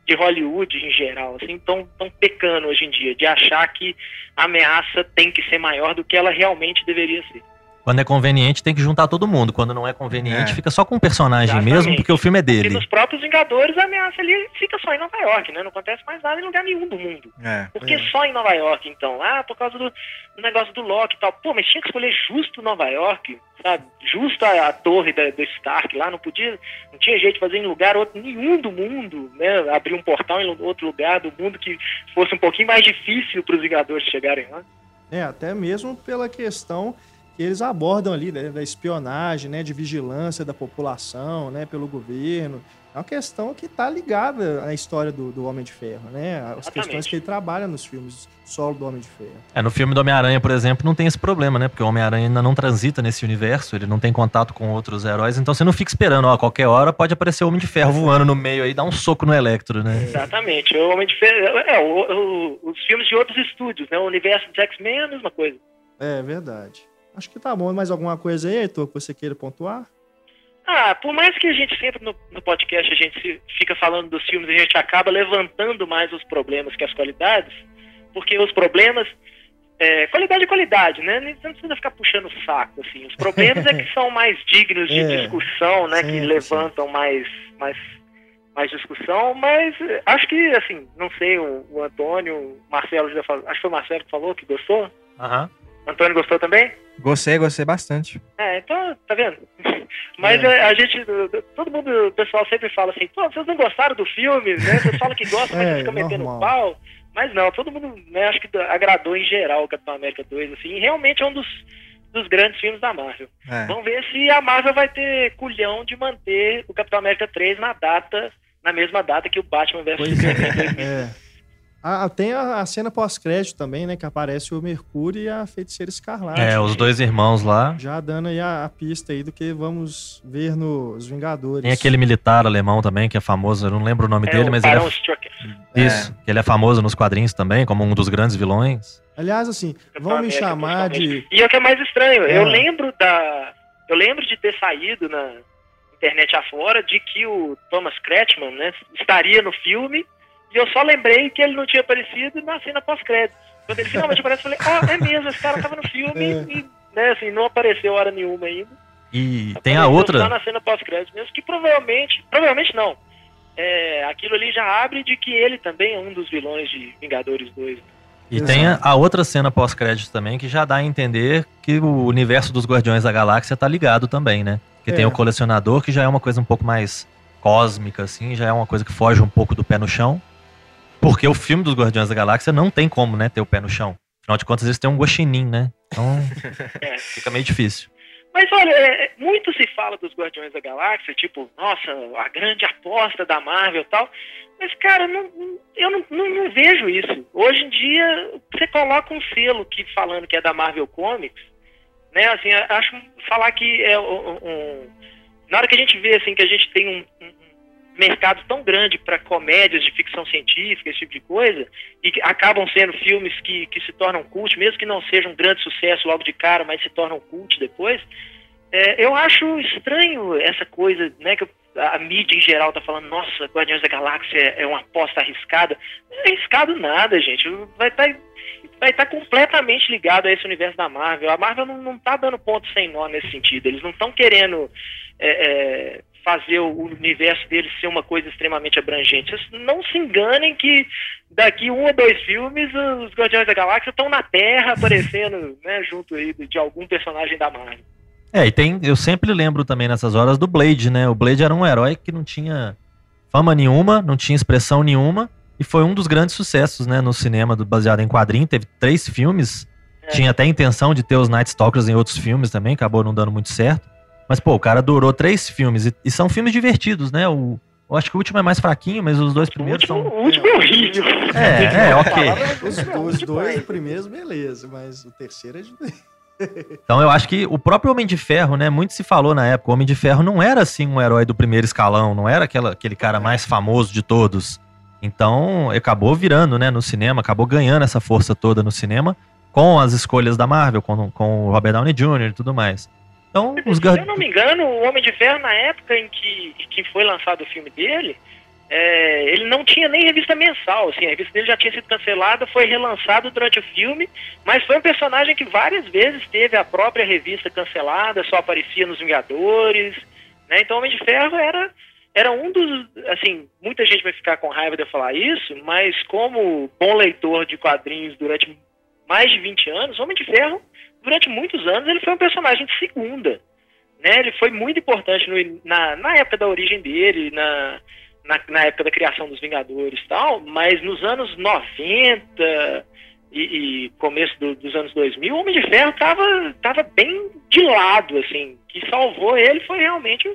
de Hollywood em geral, assim, estão pecando hoje em dia, de achar que a ameaça tem que ser maior do que ela realmente deveria ser. Quando é conveniente, tem que juntar todo mundo. Quando não é conveniente, é. fica só com o personagem Exatamente. mesmo, porque o filme é dele. E nos próprios Vingadores, a ameaça ali fica só em Nova York, né? Não acontece mais nada em lugar nenhum do mundo. É. Por que é. só em Nova York, então? Ah, por causa do, do, negócio do Loki e tal. Pô, mas tinha que escolher justo Nova York, sabe? Justo a, a torre da, do Stark lá, não podia, não tinha jeito de fazer em lugar outro, nenhum do mundo, né? Abrir um portal em outro lugar do mundo que fosse um pouquinho mais difícil para os Vingadores chegarem lá. É, até mesmo pela questão que eles abordam ali né, da espionagem, né, de vigilância da população, né, pelo governo. é uma questão que está ligada à história do, do Homem de Ferro, né? As Exatamente. questões que ele trabalha nos filmes solo do Homem de Ferro. É, no filme do Homem-Aranha, por exemplo, não tem esse problema, né? Porque o Homem-Aranha ainda não transita nesse universo, ele não tem contato com outros heróis, então você não fica esperando, ó, a qualquer hora pode aparecer o Homem de Ferro voando no meio aí, dar um soco no Electro, né? Exatamente. O Homem de Ferro, é, o, o, os filmes de outros estúdios, né? O universo dos X-Men é a mesma coisa. É, verdade. Acho que tá bom. Mais alguma coisa aí, Heitor, que você queira pontuar? Ah, por mais que a gente sempre no, no podcast a gente fica falando dos filmes, a gente acaba levantando mais os problemas que as qualidades, porque os problemas é, qualidade é qualidade, né? Não precisa ficar puxando o saco, assim. Os problemas é que são mais dignos de <laughs> é, discussão, né? Sim, que levantam mais, mais, mais discussão, mas é, acho que, assim, não sei, o, o Antônio, o Marcelo já falou, acho que foi o Marcelo que falou que gostou. Aham. Uhum. Antônio gostou também? Gostei, gostei bastante. É, então, tá vendo? <laughs> Mas é. a gente, todo mundo, o pessoal sempre fala assim, pô, vocês não gostaram do filme, né? Vocês <laughs> falam que gostam, mas é, fica metendo pau. Mas não, todo mundo, né, acho que agradou em geral o Capitão América 2, assim, e realmente é um dos, dos grandes filmes da Marvel. É. Vamos ver se a Marvel vai ter culhão de manter o Capitão América 3 na data, na mesma data que o Batman vs Superman. <laughs> É. Ah, tem a, a cena pós-crédito também, né? Que aparece o Mercúrio e a Feiticeira Escarlate. É, os dois irmãos lá. Já dando aí a, a, pista aí do que vamos ver nos Vingadores. Tem aquele militar alemão também, que é famoso, eu não lembro o nome é dele, o mas ele é... Isso, é. ele é famoso nos quadrinhos também, como um dos grandes vilões. Aliás, assim, vão me chamar de... E é o que é mais estranho, é. eu lembro da... Eu lembro de ter saído na internet afora de que o Thomas Kretschmann, né, estaria no filme e eu só lembrei que ele não tinha aparecido na cena pós-crédito. Quando ele finalmente aparece, eu falei, ah, é mesmo, esse cara tava no filme é. e, né, assim, não apareceu hora nenhuma ainda. E tem a outra. Só na cena pós-crédito mesmo, que provavelmente, provavelmente não. É, aquilo ali já abre de que ele também é um dos vilões de Vingadores 2. E Exato. tem a outra cena pós-crédito também que já dá a entender que o universo dos Guardiões da Galáxia tá ligado também, né? Que é. tem o colecionador, que já é uma coisa um pouco mais cósmica, assim, já é uma coisa que foge um pouco do pé no chão. Porque o filme dos Guardiões da Galáxia não tem como, né, ter o pé no chão. Afinal de contas, eles têm um guaxinim, né? Então, é. <laughs> fica meio difícil. Mas olha, é, muito se fala dos Guardiões da Galáxia, tipo, nossa, a grande aposta da Marvel e tal. Mas, cara, não, eu não, não, não, vejo isso. Hoje em dia, você coloca um selo que falando que é da Marvel Comics, né? Assim, acho falar que é um, um, na hora que a gente vê assim que a gente tem um, um mercado tão grande para comédias de ficção científica, esse tipo de coisa, e acabam sendo filmes que, que se tornam cult, mesmo que não sejam um grande sucesso logo de cara, mas se tornam cult depois. É, eu acho estranho essa coisa, né, que a, a mídia em geral está falando, nossa, Guardiões da Galáxia é, é uma aposta arriscada. Não é arriscado nada, gente. Vai estar tá, vai tá completamente ligado a esse universo da Marvel. A Marvel não está dando ponto sem nó nesse sentido. Eles não estão querendo é, é, fazer o universo deles ser uma coisa extremamente abrangente. Vocês não se enganem que daqui um ou dois filmes os Guardiões da Galáxia estão na Terra aparecendo <laughs> né, junto aí de algum personagem da Marvel. É, e tem, eu sempre lembro também nessas horas do Blade, né? O Blade era um herói que não tinha fama nenhuma, não tinha expressão nenhuma, e foi um dos grandes sucessos, né, no cinema do, baseado em quadrinho. Teve três filmes, é. tinha até a intenção de ter os Night Stalkers em outros filmes também, acabou não dando muito certo. Mas, pô, o cara durou três filmes. E, e são filmes divertidos, né? O, eu acho que o último é mais fraquinho, mas os dois primeiros o último, são. O último é horrível. É, é, ok. Os, os dois primeiros, beleza, mas o terceiro é de. <laughs> Então eu acho que o próprio Homem de Ferro, né? Muito se falou na época, o Homem de Ferro não era assim um herói do primeiro escalão, não era aquela, aquele cara mais famoso de todos. Então acabou virando, né, no cinema, acabou ganhando essa força toda no cinema com as escolhas da Marvel, com, com o Robert Downey Jr. e tudo mais. Então, os Se eu não me engano, o Homem de Ferro, na época em que, que foi lançado o filme dele, é, ele não tinha nem revista mensal, assim, a revista dele já tinha sido cancelada, foi relançado durante o filme, mas foi um personagem que várias vezes teve a própria revista cancelada, só aparecia nos Vingadores, né? Então o Homem de Ferro era era um dos, assim, muita gente vai ficar com raiva de eu falar isso, mas como bom leitor de quadrinhos durante mais de 20 anos, Homem de Ferro durante muitos anos ele foi um personagem de segunda. Né? Ele foi muito importante no, na, na época da origem dele, na, na, na, época da criação dos Vingadores e tal, mas nos anos 90 e, e começo do, dos anos 2000, o Homem de Ferro estava tava bem de lado, assim. que salvou ele foi realmente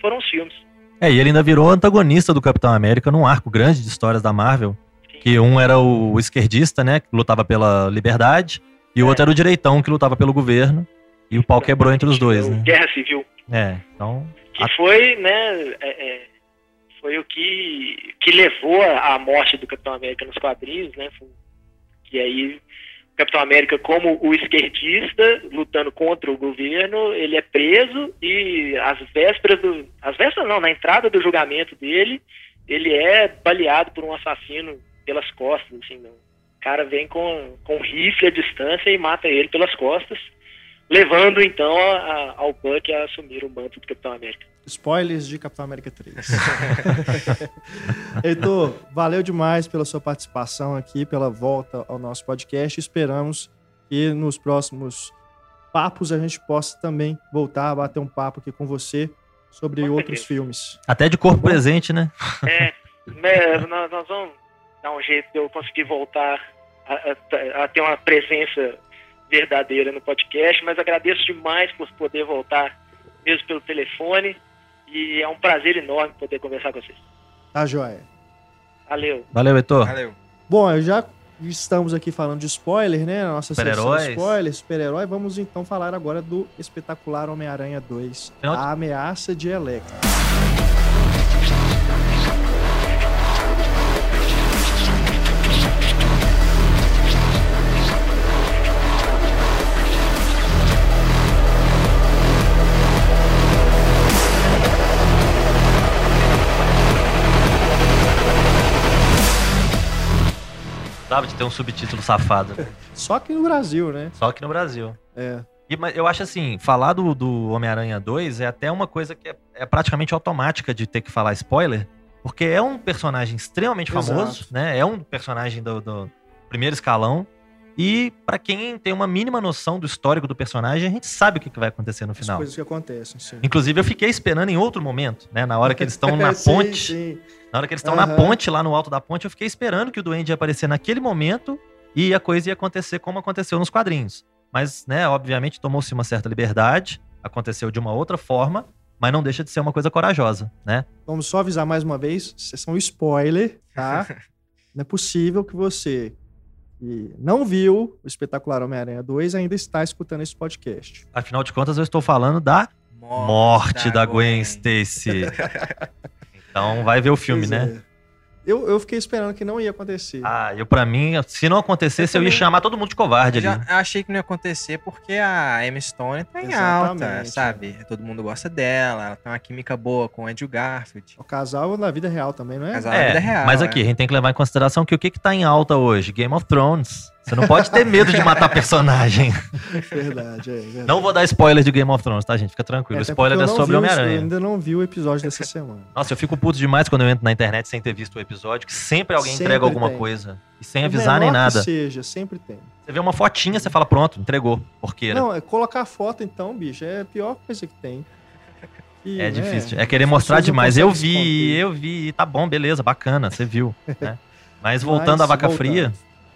foram os filmes. É, e ele ainda virou antagonista do Capitão América num arco grande de histórias da Marvel. Sim. Que um era o esquerdista, né, que lutava pela liberdade, e o é. outro era o direitão, que lutava pelo governo. E o pau quebrou entre os dois, né? Guerra Civil. É, então... Que foi, né, é, é, foi o que, que levou à morte do Capitão América nos quadrinhos, né? E aí Capitão América como o esquerdista lutando contra o governo, ele é preso e às vésperas do, às vésperas não, na entrada do julgamento dele, ele é baleado por um assassino pelas costas, assim, não. O cara vem com com um rifle à distância e mata ele pelas costas, levando então a, a, ao Buck a assumir o manto do Capitão América. Spoilers de Capitão América 3. <laughs> Heitor, valeu demais pela sua participação aqui, pela volta ao nosso podcast. Esperamos que nos próximos papos a gente possa também voltar a bater um papo aqui com você sobre com outros filmes. Até de corpo tá presente, né? <laughs> É, nós, nós, vamos dar um jeito de eu conseguir voltar a, a, a ter uma presença verdadeira no podcast, mas agradeço demais por poder voltar mesmo pelo telefone. E é um prazer enorme poder conversar com vocês. Tá joia. Valeu. Valeu, Heitor. Valeu. Bom, já estamos aqui falando de spoiler, né? Na nossa sessão de spoiler, super-herói. Vamos então falar agora do espetacular Homem-Aranha 2, Final... A Ameaça de Electro. Precisava de ter um subtítulo safado. Só aqui no Brasil, né? Só aqui no Brasil. É. E, mas eu acho assim, falar do, do Homem-Aranha 2 é até uma coisa que é, é, praticamente automática de ter que falar spoiler, porque é um personagem extremamente famoso, Exato. né? É um personagem do, do primeiro escalão. E para quem tem uma mínima noção do histórico do personagem, a gente sabe o que, vai acontecer no final. As coisas que acontecem, sim. Inclusive, eu fiquei esperando em outro momento, né? Na hora que eles estão <laughs> na sim, ponte. Sim. Na hora que eles estão uhum. na ponte, lá no alto da ponte, eu fiquei esperando que o Duende ia aparecer naquele momento e a coisa ia acontecer como aconteceu nos quadrinhos. Mas, né, obviamente, tomou-se uma certa liberdade, aconteceu de uma outra forma, mas não deixa de ser uma coisa corajosa, né? Vamos só avisar mais uma vez, são spoiler, tá? <laughs> não é possível que você e não viu o espetacular Homem-Aranha 2 ainda está escutando esse podcast. Afinal de contas, eu estou falando da morte, morte da, da Gwen, Gwen Stacy. <laughs> então vai ver o filme, pois né? É. Eu, eu fiquei esperando que não ia acontecer. Ah, eu para mim, se não acontecesse, eu, eu ia chamar todo mundo de covarde eu ali. Já achei que não ia acontecer porque a Emma Stone tá em Exatamente, alta, sabe? É. Todo mundo gosta dela, ela tem uma química boa com o Andrew Garfield. O casal na vida real também, não é? O casal é, na vida real. Mas aqui, é. a gente tem que levar em consideração que o que que tá em alta hoje? Game of Thrones. Você não pode ter medo de matar personagem. <laughs> Verdade, é, verdade. Não vou dar spoiler de Game of Thrones, tá, gente? Fica tranquilo. É, spoiler é sobre Homem-Aranha. Eu ainda não vi o episódio dessa semana. Nossa, eu fico puto demais quando eu entro na internet sem ter visto o episódio, que sempre alguém sempre entrega alguma tem. coisa. E sem avisar nem nada. Que seja, sempre tem. Você vê uma fotinha, você fala, pronto, entregou. Porqueira. Não, é colocar foto então, bicho, é a pior coisa que tem. E, é né, difícil. É querer mostrar demais. Eu vi, eu vi. Tá bom, beleza, bacana, você viu. Né? <laughs> Mas voltando Mas, à vaca voltando. fria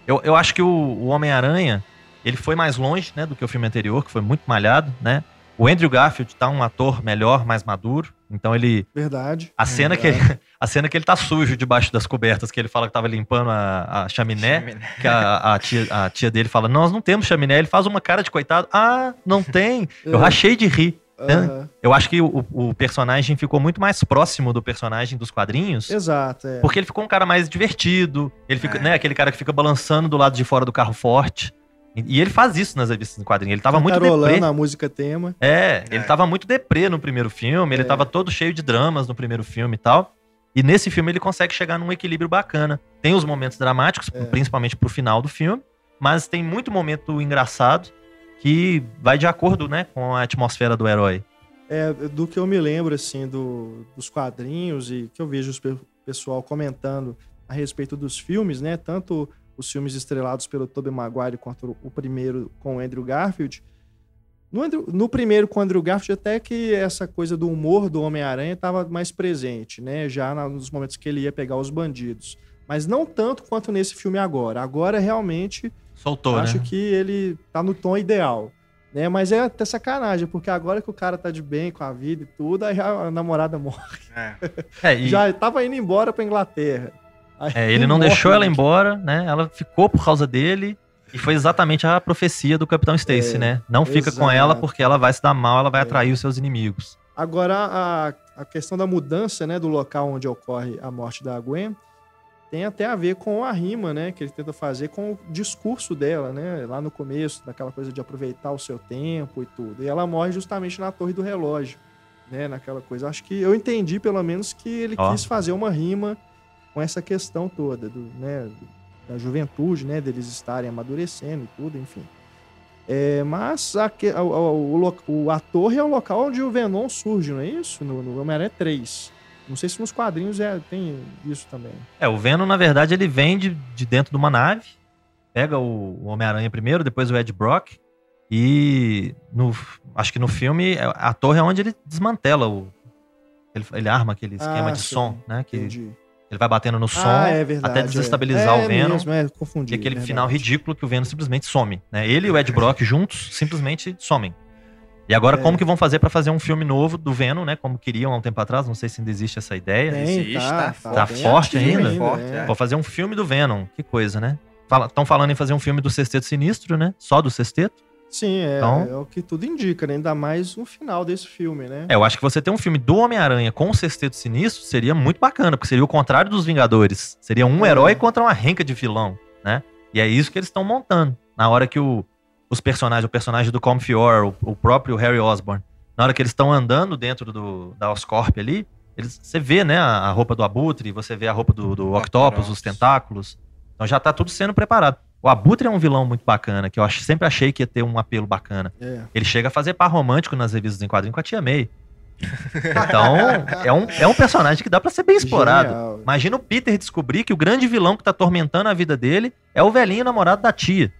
eu, eu acho que o, o Homem-Aranha, ele foi mais longe, né, do que o filme anterior, que foi muito malhado, né? O Andrew Garfield tá um ator melhor, mais maduro. Então ele. Verdade. A cena, verdade. Que, ele, <laughs> a cena que ele tá sujo debaixo das cobertas, que ele fala que tava limpando a, a chaminé, chaminé. Que a, a, tia, a tia dele fala: Nós não temos chaminé. Ele faz uma cara de coitado. Ah, não tem. <laughs> Eu é. rachei de rir. Uhum. Eu acho que o, o, personagem ficou muito mais próximo do personagem dos quadrinhos. Exato. É. Porque ele ficou um cara mais divertido. Ele fica, é. né, aquele cara que fica balançando do lado de fora do carro forte. E, ele faz isso nas revistas do quadrinho. Ele tava muito deprê. a música tema. É, ele é. tava muito deprê no primeiro filme. Ele é. tava todo cheio de dramas no primeiro filme e tal. E nesse filme ele consegue chegar num equilíbrio bacana. Tem os momentos dramáticos, é. principalmente pro final do filme. Mas tem muito momento engraçado que vai de acordo, né, com a atmosfera do herói. É, do que eu me lembro, assim, do, dos quadrinhos e que eu vejo o pessoal comentando a respeito dos filmes, né, tanto os filmes estrelados pelo Tobey Maguire quanto o primeiro com o Andrew Garfield, no, Andrew, no, primeiro com o Andrew Garfield, até que essa coisa do humor do Homem-Aranha estava mais presente, né? Já nos momentos que ele ia pegar os bandidos. Mas não tanto quanto nesse filme agora. Agora, realmente, Soltou, acho né? que ele tá no tom ideal. Né? Mas é até sacanagem, porque agora que o cara tá de bem com a vida e tudo, aí a namorada morre. É. é e... Já tava indo embora pra Inglaterra. É, ele não morre, deixou ela embora, né? Ela ficou por causa dele. E foi exatamente a profecia do Capitão Stacy, é, né? Não fica exato. com ela porque ela vai se dar mal, ela vai é. atrair os seus inimigos. Agora, a, a questão da mudança, né, do local onde ocorre a morte da Gwen tem até a ver com a rima, né, que ele tenta fazer com o discurso dela, né, lá no começo, daquela coisa de aproveitar o seu tempo e tudo. E ela morre justamente na torre do relógio, né, naquela coisa. Acho que eu entendi, pelo menos, que ele oh. quis fazer uma rima com essa questão toda, do, né, da juventude, né, deles estarem amadurecendo e tudo, enfim. É, mas a, a, o, o, a torre é o local onde o Venom surge, não é isso? No, no Homem-Aranha 3. Não sei se nos quadrinhos é, tem isso também. É, o Venom, na verdade, ele vem de, de dentro de uma nave, pega o, o Homem-Aranha primeiro, depois o Ed Brock, e no, acho que no filme é, a torre é onde ele desmantela o. Ele, ele arma aquele esquema ah, de sim, som, né? Que entendi. ele vai batendo no som ah, é verdade, até desestabilizar é. o Venom. Mesmo, é, confundi, e aquele verdade. final ridículo que o Venom simplesmente some. Né? Ele e o Ed Brock juntos simplesmente somem. E agora, é. como que vão fazer para fazer um filme novo do Venom, né? Como queriam há um tempo atrás, não sei se ainda existe essa ideia. Tem, existe, tá, tá, tá forte ainda. ainda forte, é. Vou fazer um filme do Venom, que coisa, né? Estão falando em fazer um filme do Sexteto Sinistro, né? Só do Sexteto. Sim, é, então, é o que tudo indica, né? Ainda mais no final desse filme, né? É, eu acho que você ter um filme do Homem-Aranha com o Sexteto Sinistro seria muito bacana, porque seria o contrário dos Vingadores. Seria um é. herói contra uma renca de vilão, né? E é isso que eles estão montando. Na hora que o, os personagens, o personagem do Comfior, o, o próprio Harry Osborn, na hora que eles estão andando dentro do, da Oscorp ali, eles, você vê, né, a, a, roupa do Abutre, você vê a roupa do, do Octopus, os tentáculos. Então já tá tudo sendo preparado. O Abutre é um vilão muito bacana, que eu ach, sempre achei que ia ter um apelo bacana. É. Ele chega a fazer par romântico nas revistas em quadrinho com a Tia May. <laughs> Então, é um, é um personagem que dá para ser bem explorado. Genial. Imagina o Peter descobrir que o grande vilão que tá atormentando a vida dele é o velhinho namorado da tia.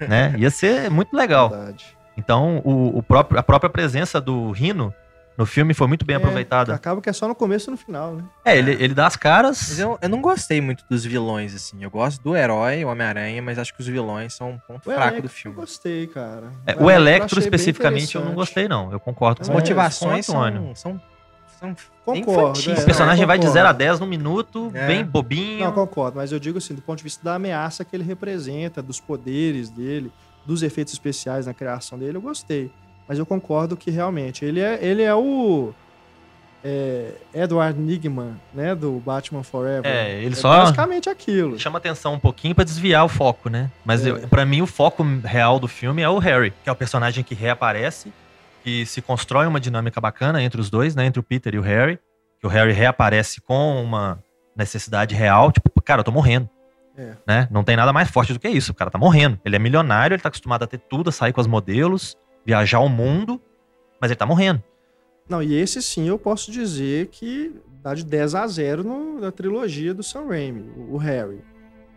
Né? Ia ser muito legal. Verdade. Então, o, o próprio, a própria presença do Rino no filme foi muito bem é, aproveitada. Acaba que é só no começo e no final, né? É, ele, ele dá as caras. Mas eu, eu não gostei muito dos vilões, assim. Eu gosto do herói, o Homem-Aranha, mas acho que os vilões são um ponto o fraco Electro, do filme. Eu gostei, cara. É, o, Electro, especificamente, eu não gostei, não. Eu concordo com As motivações são, são, são Concordo. É, o personagem vai de 0 a 10 no minuto, é. bem bobinho. Não, concordo, mas eu digo assim, do ponto de vista da ameaça que ele representa, dos poderes dele, dos efeitos especiais na criação dele, eu gostei. Mas eu concordo que realmente ele é, ele é o é, Edward Nigman, né, do Batman Forever. É, ele é só basicamente aquilo. Chama atenção um pouquinho para desviar o foco, né? Mas é. para mim o foco real do filme é o Harry, que é o personagem que reaparece, que se constrói uma dinâmica bacana entre os dois, né, entre o Peter e o Harry, que o Harry reaparece com uma necessidade real, tipo, cara, eu tô morrendo. É. Né? Não tem nada mais forte do que isso. O cara tá morrendo. Ele é milionário, ele tá acostumado a ter tudo, a sair com as modelos, viajar o mundo, mas ele tá morrendo. Não, e esse sim eu posso dizer que dá de 10 a 0 no, na trilogia do Sam Raimi, o, o Harry.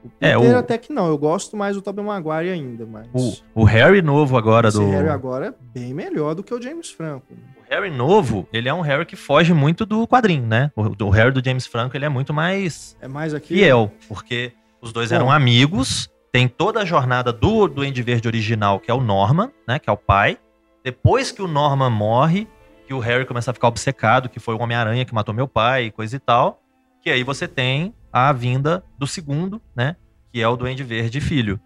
O é, Peter é, o... até que não, eu gosto mais do Tobey Maguire ainda, mas... O, o Harry novo agora esse do... Harry agora é bem melhor do que o James Franco. O Harry novo, ele é um Harry que foge muito do quadrinho, né? O, o Harry do James Franco, ele é muito mais... É mais aqui... Fiel, porque os dois Bom, eram amigos, tem toda a jornada do Duende Verde original, que é o Norman, né? Que é o pai. Depois que o Norman morre, que o Harry começa a ficar obcecado, que foi o Homem-Aranha que matou meu pai e coisa e tal. Que aí você tem a vinda do segundo, né? Que é o Duende Verde filho.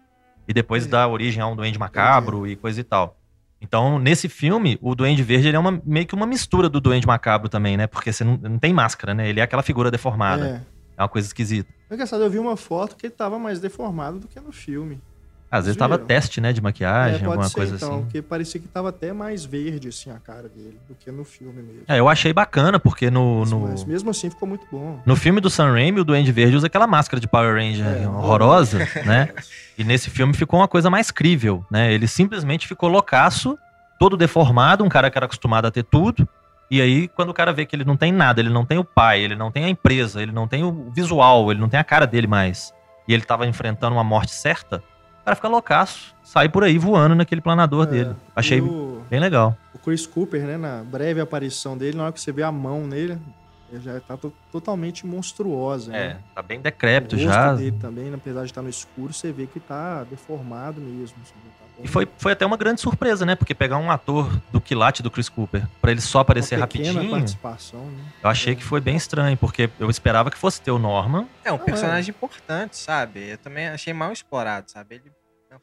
E depois dá origem a um Duende Macabro e coisa e tal. Então, nesse filme, o Duende Verde ele é uma, meio que uma mistura do Duende Macabro também, né? Porque você não, não tem máscara, né? Ele é aquela figura deformada. É, é uma coisa esquisita. É engraçado, eu vi uma foto que ele tava mais deformado do que no filme. Às vezes tava teste, né, de maquiagem, é, alguma ser, coisa então, assim. Porque parecia que tava até mais verde, assim, a cara dele, do que no filme mesmo. É, eu achei bacana, porque no... No... mas mesmo assim ficou muito bom. No filme do Sam Raimi, o Duende Verde usa aquela máscara de Power Ranger é, horrorosa, né? E nesse filme ficou uma coisa mais crível, né? Ele simplesmente ficou loucaço, todo deformado, um cara que era acostumado a ter tudo. E aí, quando o cara vê que ele não tem nada, ele não tem o pai, ele não tem a empresa, ele não tem o visual, ele não tem a cara dele mais, e ele tava enfrentando uma morte certa, o cara fica loucaço, sai por aí voando naquele planador é, dele. Achei o, bem legal. O Chris Cooper, né, na breve aparição dele, na hora que você vê a mão nele, ele já tá totalmente monstruosa. É, né? tá bem decrépito o já. dele também, apesar de estar no escuro, você vê que tá deformado mesmo. Assim, E foi, foi até uma grande surpresa, né? Porque pegar um ator do quilate do Chris Cooper para ele só aparecer uma rapidinho. participação, né? Eu achei é. que foi bem estranho, porque eu esperava que fosse ter o Norman. É um personagem é. importante, sabe? Eu também achei mal explorado, sabe? Ele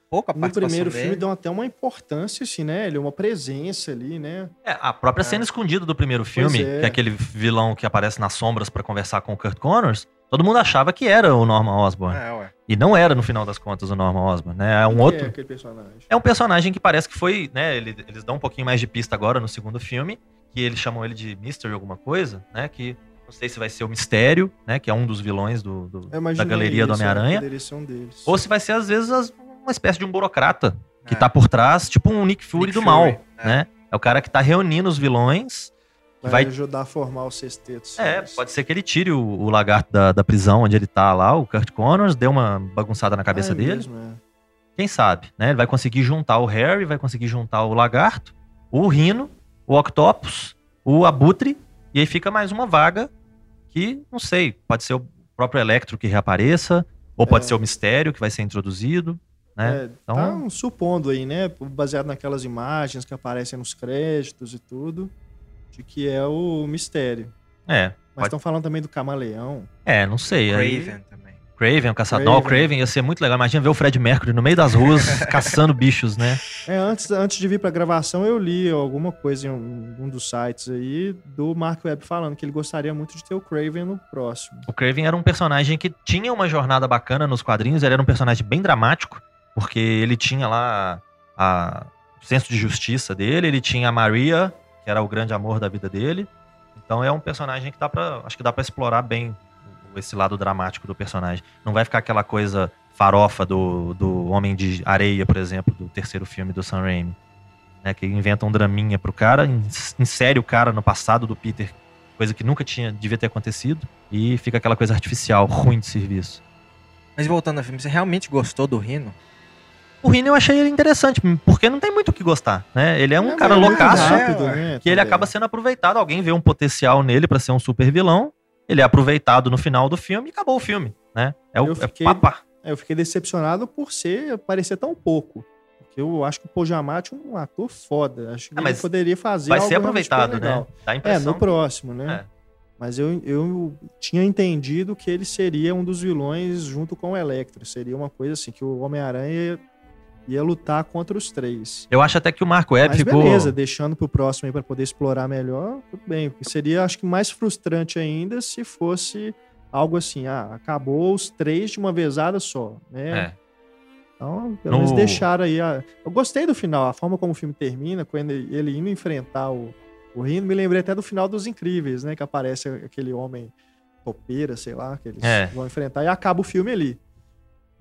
pouca No primeiro dele. filme deu até uma importância, assim, né? Ele é uma presença ali, né? É, a própria é. cena escondida do primeiro filme, é. que é aquele vilão que aparece nas sombras para conversar com o Kurt Connors, todo mundo achava que era o Norman Osborn. É, e não era, no final das contas, o Norman Osborn, né? É um outro. É aquele personagem? É um personagem que parece que foi, né? Eles dão um pouquinho mais de pista agora no segundo filme, que eles chamam ele de Mystery alguma coisa, né? Que não sei se vai ser o Mistério, né? Que é um dos vilões do, do da galeria do Homem-Aranha. Um ou se vai ser, às vezes, uma espécie de um burocrata que é. tá por trás, tipo um Nick Fury Nick do Fury, mal, é. né? É o cara que tá reunindo os vilões. Vai, vai ajudar a formar o sexteto. É, pode ser que ele tire o, o lagarto da, da, prisão onde ele tá lá, o Kurt Connors, dê uma bagunçada na cabeça ah, é dele. Mesmo, é. Quem sabe, né? Ele vai conseguir juntar o Harry, vai conseguir juntar o lagarto, o Rino, o Octopus, o Abutre, e aí fica mais uma vaga que, não sei, pode ser o próprio Electro que reapareça, ou pode é. ser o Mistério que vai ser introduzido. Né? É, então... Tá supondo aí, né? Baseado naquelas imagens que aparecem nos créditos e tudo, de que é o mistério. É. Mas estão pode... falando também do camaleão. É, não sei. Craven aí... também. Craven, o caçador. Craven. Não, Craven ia ser muito legal. Imagina ver o Fred Mercury no meio das ruas <laughs> caçando bichos, né? É, antes, antes de vir pra gravação, eu li alguma coisa em um, um, dos sites aí do Mark Webb falando que ele gostaria muito de ter o Craven no próximo. O Craven era um personagem que tinha uma jornada bacana nos quadrinhos, ele era um personagem bem dramático porque ele tinha lá a, o senso de justiça dele, ele tinha a Maria, que era o grande amor da vida dele. Então é um personagem que dá para, acho que dá para explorar bem esse lado dramático do personagem. Não vai ficar aquela coisa farofa do, do Homem de Areia, por exemplo, do terceiro filme do Sam Raimi. Né, que inventa um draminha pro cara, insere o cara no passado do Peter, coisa que nunca tinha, devia ter acontecido, e fica aquela coisa artificial, ruim de serviço. Mas voltando ao filme, você realmente gostou do Rino? O Rino eu achei ele interessante, porque não tem muito o que gostar, né? Ele é um é, cara loucaço rápido, né? que ele acaba sendo aproveitado. Alguém vê um potencial nele para ser um super vilão, ele é aproveitado no final do filme e acabou o filme, né? É o eu é fiquei, é papá. Eu fiquei decepcionado por ser parecer tão pouco. Porque eu acho que o Paul Giamatti é um ator foda. Acho que ah, ele poderia fazer Vai ser aproveitado, né? Dá é, no próximo, né? É. Mas eu, eu tinha entendido que ele seria um dos vilões junto com o Electro. Seria uma coisa assim, que o Homem-Aranha ia lutar contra os três. Eu acho até que o Marco Webb Mas ficou. Beleza, deixando pro próximo aí pra poder explorar melhor, tudo bem. Porque seria, acho que, mais frustrante ainda se fosse algo assim, ah, acabou os três de uma vezada só, né? É. Então, pelo menos no... deixaram aí. A... Eu gostei do final, a forma como o filme termina, quando ele indo enfrentar o, o Rino, me lembrei até do final dos Incríveis, né? Que aparece aquele homem topeira, sei lá, que eles é. vão enfrentar e acaba o filme ali.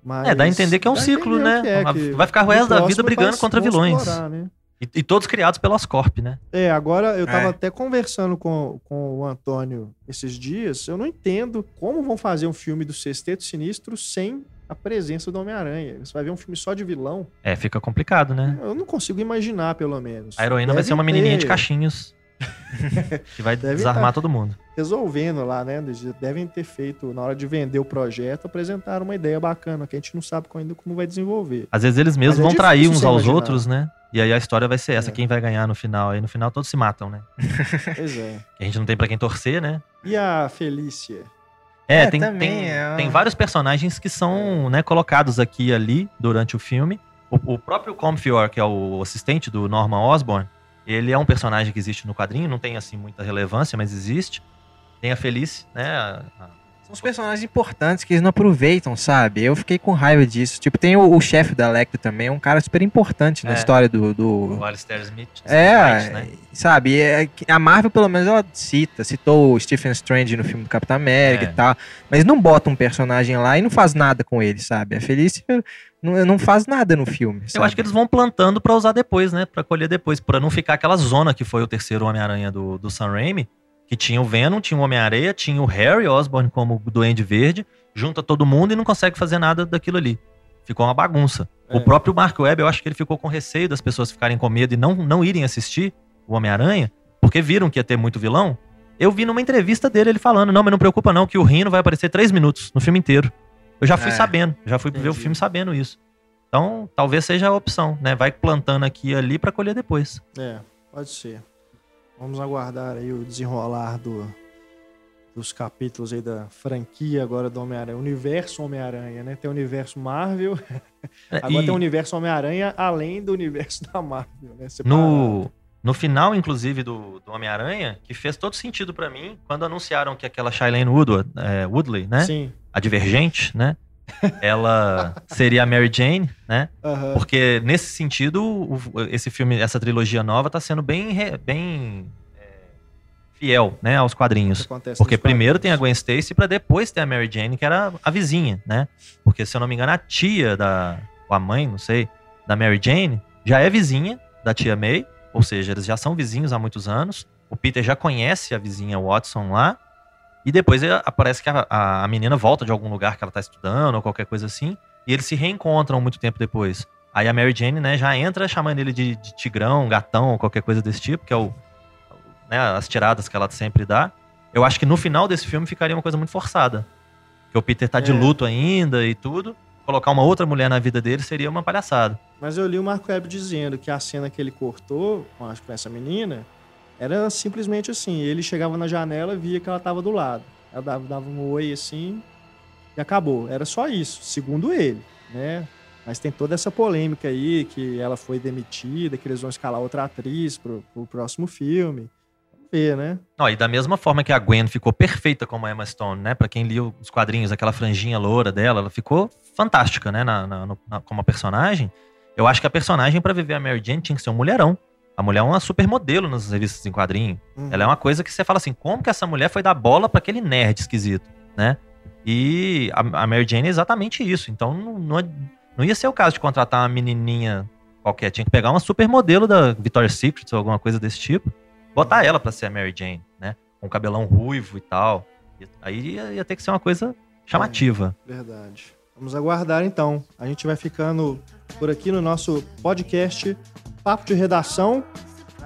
Mas é, dá a entender que é um ciclo, né? É, vai ficar o resto da vida brigando contra vilões. Explorar, né? e, e, todos criados pelas Corp, né? É, agora eu tava é. até conversando com, com o Antônio esses dias. Eu não entendo como vão fazer um filme do Sexteto Sinistro sem a presença do Homem-Aranha. Você vai ver um filme só de vilão. É, fica complicado, né? Eu não consigo imaginar, pelo menos. A heroína Deve vai ser uma menininha ter... de cachinhos. <laughs> que vai Deve desarmar todo mundo. Resolvendo lá, né? Devem ter feito, na hora de vender o projeto, apresentar uma ideia bacana, que a gente não sabe ainda como vai desenvolver. Às vezes eles mesmos é vão trair uns aos imaginar. outros, né? E aí a história vai ser essa, é. quem vai ganhar no final. Aí no final todos se matam, né? <laughs> Pois é. a gente não tem para quem torcer, né? E a Felícia? É, é tem, tem, é... tem vários personagens que são né, colocados aqui e ali durante o filme. O, o próprio Comfior, que é o assistente do Norman Osborn, ele é um personagem que existe no quadrinho, não tem assim muita relevância, mas existe. Tem a Felice, né? A, a... São os personagens importantes que eles não aproveitam, sabe? Eu fiquei com raiva disso. Tipo, tem o, o chefe da Electro também, é um cara super importante na é. história do, do. O Alistair Smith. É, né? sabe? É, a Marvel, pelo menos, ela cita. Citou o Stephen Strange no filme do Capitão América é. e tal. Mas não bota um personagem lá e não faz nada com ele, sabe? A Felice não, não faz nada no filme. Sabe? Eu acho que eles vão plantando para usar depois, né? Para colher depois, para não ficar aquela zona que foi o terceiro Homem-Aranha do, do Sam Raimi, que tinha o Venom, tinha o Homem-Areia, tinha o Harry Osborn como Duende Verde, junta todo mundo e não consegue fazer nada daquilo ali. Ficou uma bagunça. É. O próprio Mark Webb, eu acho que ele ficou com receio das pessoas ficarem com medo e não, não irem assistir o Homem-Aranha, porque viram que ia ter muito vilão. Eu vi numa entrevista dele ele falando: não, mas não preocupa não, que o Rino vai aparecer três minutos no filme inteiro. Eu já fui é, sabendo, já fui entendi. ver o filme sabendo isso. Então, talvez seja a opção, né? Vai plantando aqui e ali para colher depois. É, pode ser. Vamos aguardar aí o desenrolar do, dos capítulos aí da franquia agora do Homem-Aranha, universo Homem-Aranha, né? Tem o universo Marvel, é, <laughs> agora e... tem o universo Homem-Aranha além do universo da Marvel, né? No, no final, inclusive, do, do Homem-Aranha, que fez todo sentido para mim, quando anunciaram que aquela Shailene Woodward, é, Woodley, né? Sim. A Divergente, né? ela seria a Mary Jane, né? Uhum. Porque nesse sentido, o, esse filme, essa trilogia nova, tá sendo bem, bem é, fiel, né, aos quadrinhos. Porque primeiro tem a Gwen Stacy para depois ter a Mary Jane, que era a vizinha, né? Porque se eu não me engano, a tia da ou a mãe, não sei, da Mary Jane já é vizinha da tia May, ou seja, eles já são vizinhos há muitos anos. O Peter já conhece a vizinha Watson lá. E depois aparece que a, a, menina volta de algum lugar que ela tá estudando ou qualquer coisa assim. E eles se reencontram muito tempo depois. Aí a Mary Jane, né, já entra chamando ele de, de tigrão, gatão, ou qualquer coisa desse tipo, que é o, né, as tiradas que ela sempre dá. Eu acho que no final desse filme ficaria uma coisa muito forçada. Que o Peter tá é. de luto ainda e tudo. Colocar uma outra mulher na vida dele seria uma palhaçada. Mas eu li o Marco Webb dizendo que a cena que ele cortou com essa menina era simplesmente assim, ele chegava na janela, via que ela estava do lado. Ela dava, dava um oi assim e acabou. Era só isso, segundo ele, né? Mas tem toda essa polêmica aí, que ela foi demitida, que eles vão escalar outra atriz pro, pro próximo filme. Vamos ver, né? Não, e da mesma forma que a Gwen ficou perfeita como a Emma Stone, né? Pra quem lia os quadrinhos, aquela franjinha loura dela, ela ficou fantástica, né? Na, na, na como personagem. Eu acho que a personagem para viver a Mary Jane tinha que ser um mulherão. A mulher é uma super modelo nas revistas em quadrinho. Uhum. Ela é uma coisa que você fala assim, como que essa mulher foi dar bola para aquele nerd esquisito, né? E a, a, Mary Jane é exatamente isso. Então não, não, não, ia ser o caso de contratar uma menininha qualquer. Tinha que pegar uma super modelo da Victoria's Secret ou alguma coisa desse tipo. Botar ela pra ser a Mary Jane, né? Com cabelão ruivo e tal. Aí ia, ia ter que ser uma coisa chamativa. É, verdade. Vamos aguardar então. A gente vai ficando por aqui no nosso podcast Papo de Redação.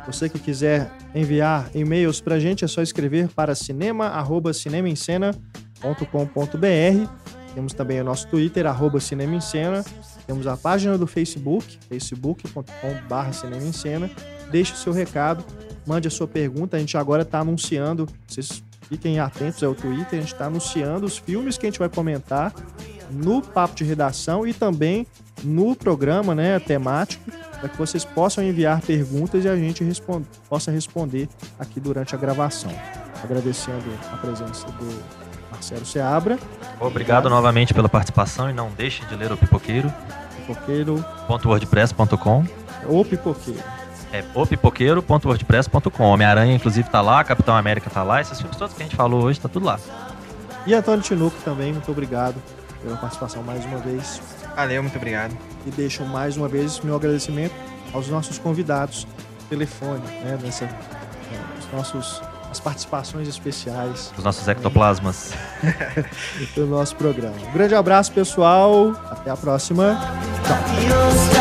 Você que quiser enviar e-mails para a gente, é só escrever para cinema.cinemaencena.com.br. Temos também o nosso Twitter, arroba Cinema em. Temos a página do Facebook, facebook.com.br Cinema. Deixe o seu recado, mande a sua pergunta. A gente agora está anunciando, vocês fiquem atentos ao Twitter, a gente está anunciando os filmes que a gente vai comentar no Papo de Redação e também no programa né, temático para que vocês possam enviar perguntas e a gente responde, possa responder aqui durante a gravação. Agradecendo a presença do Marcelo Seabra. Obrigado, Obrigado novamente pela participação e não deixe de ler o Pipoqueiro. Pipoqueiro.wordpress.com O Pipoqueiro. É opipoqueiro.wordpress.com. Homem-Aranha, inclusive, tá lá, Capitão América tá lá, esses filmes todos que a gente falou hoje, tá tudo lá. E Antônio Tinuco também, muito obrigado pela participação mais uma vez. Valeu, muito obrigado. E deixo mais uma vez meu agradecimento aos nossos convidados telefone, né, nessa, eh, os nossos as participações especiais. Os nossos ectoplasmas. <laughs> do nosso programa. Um grande abraço, pessoal. Até a próxima. Tchau.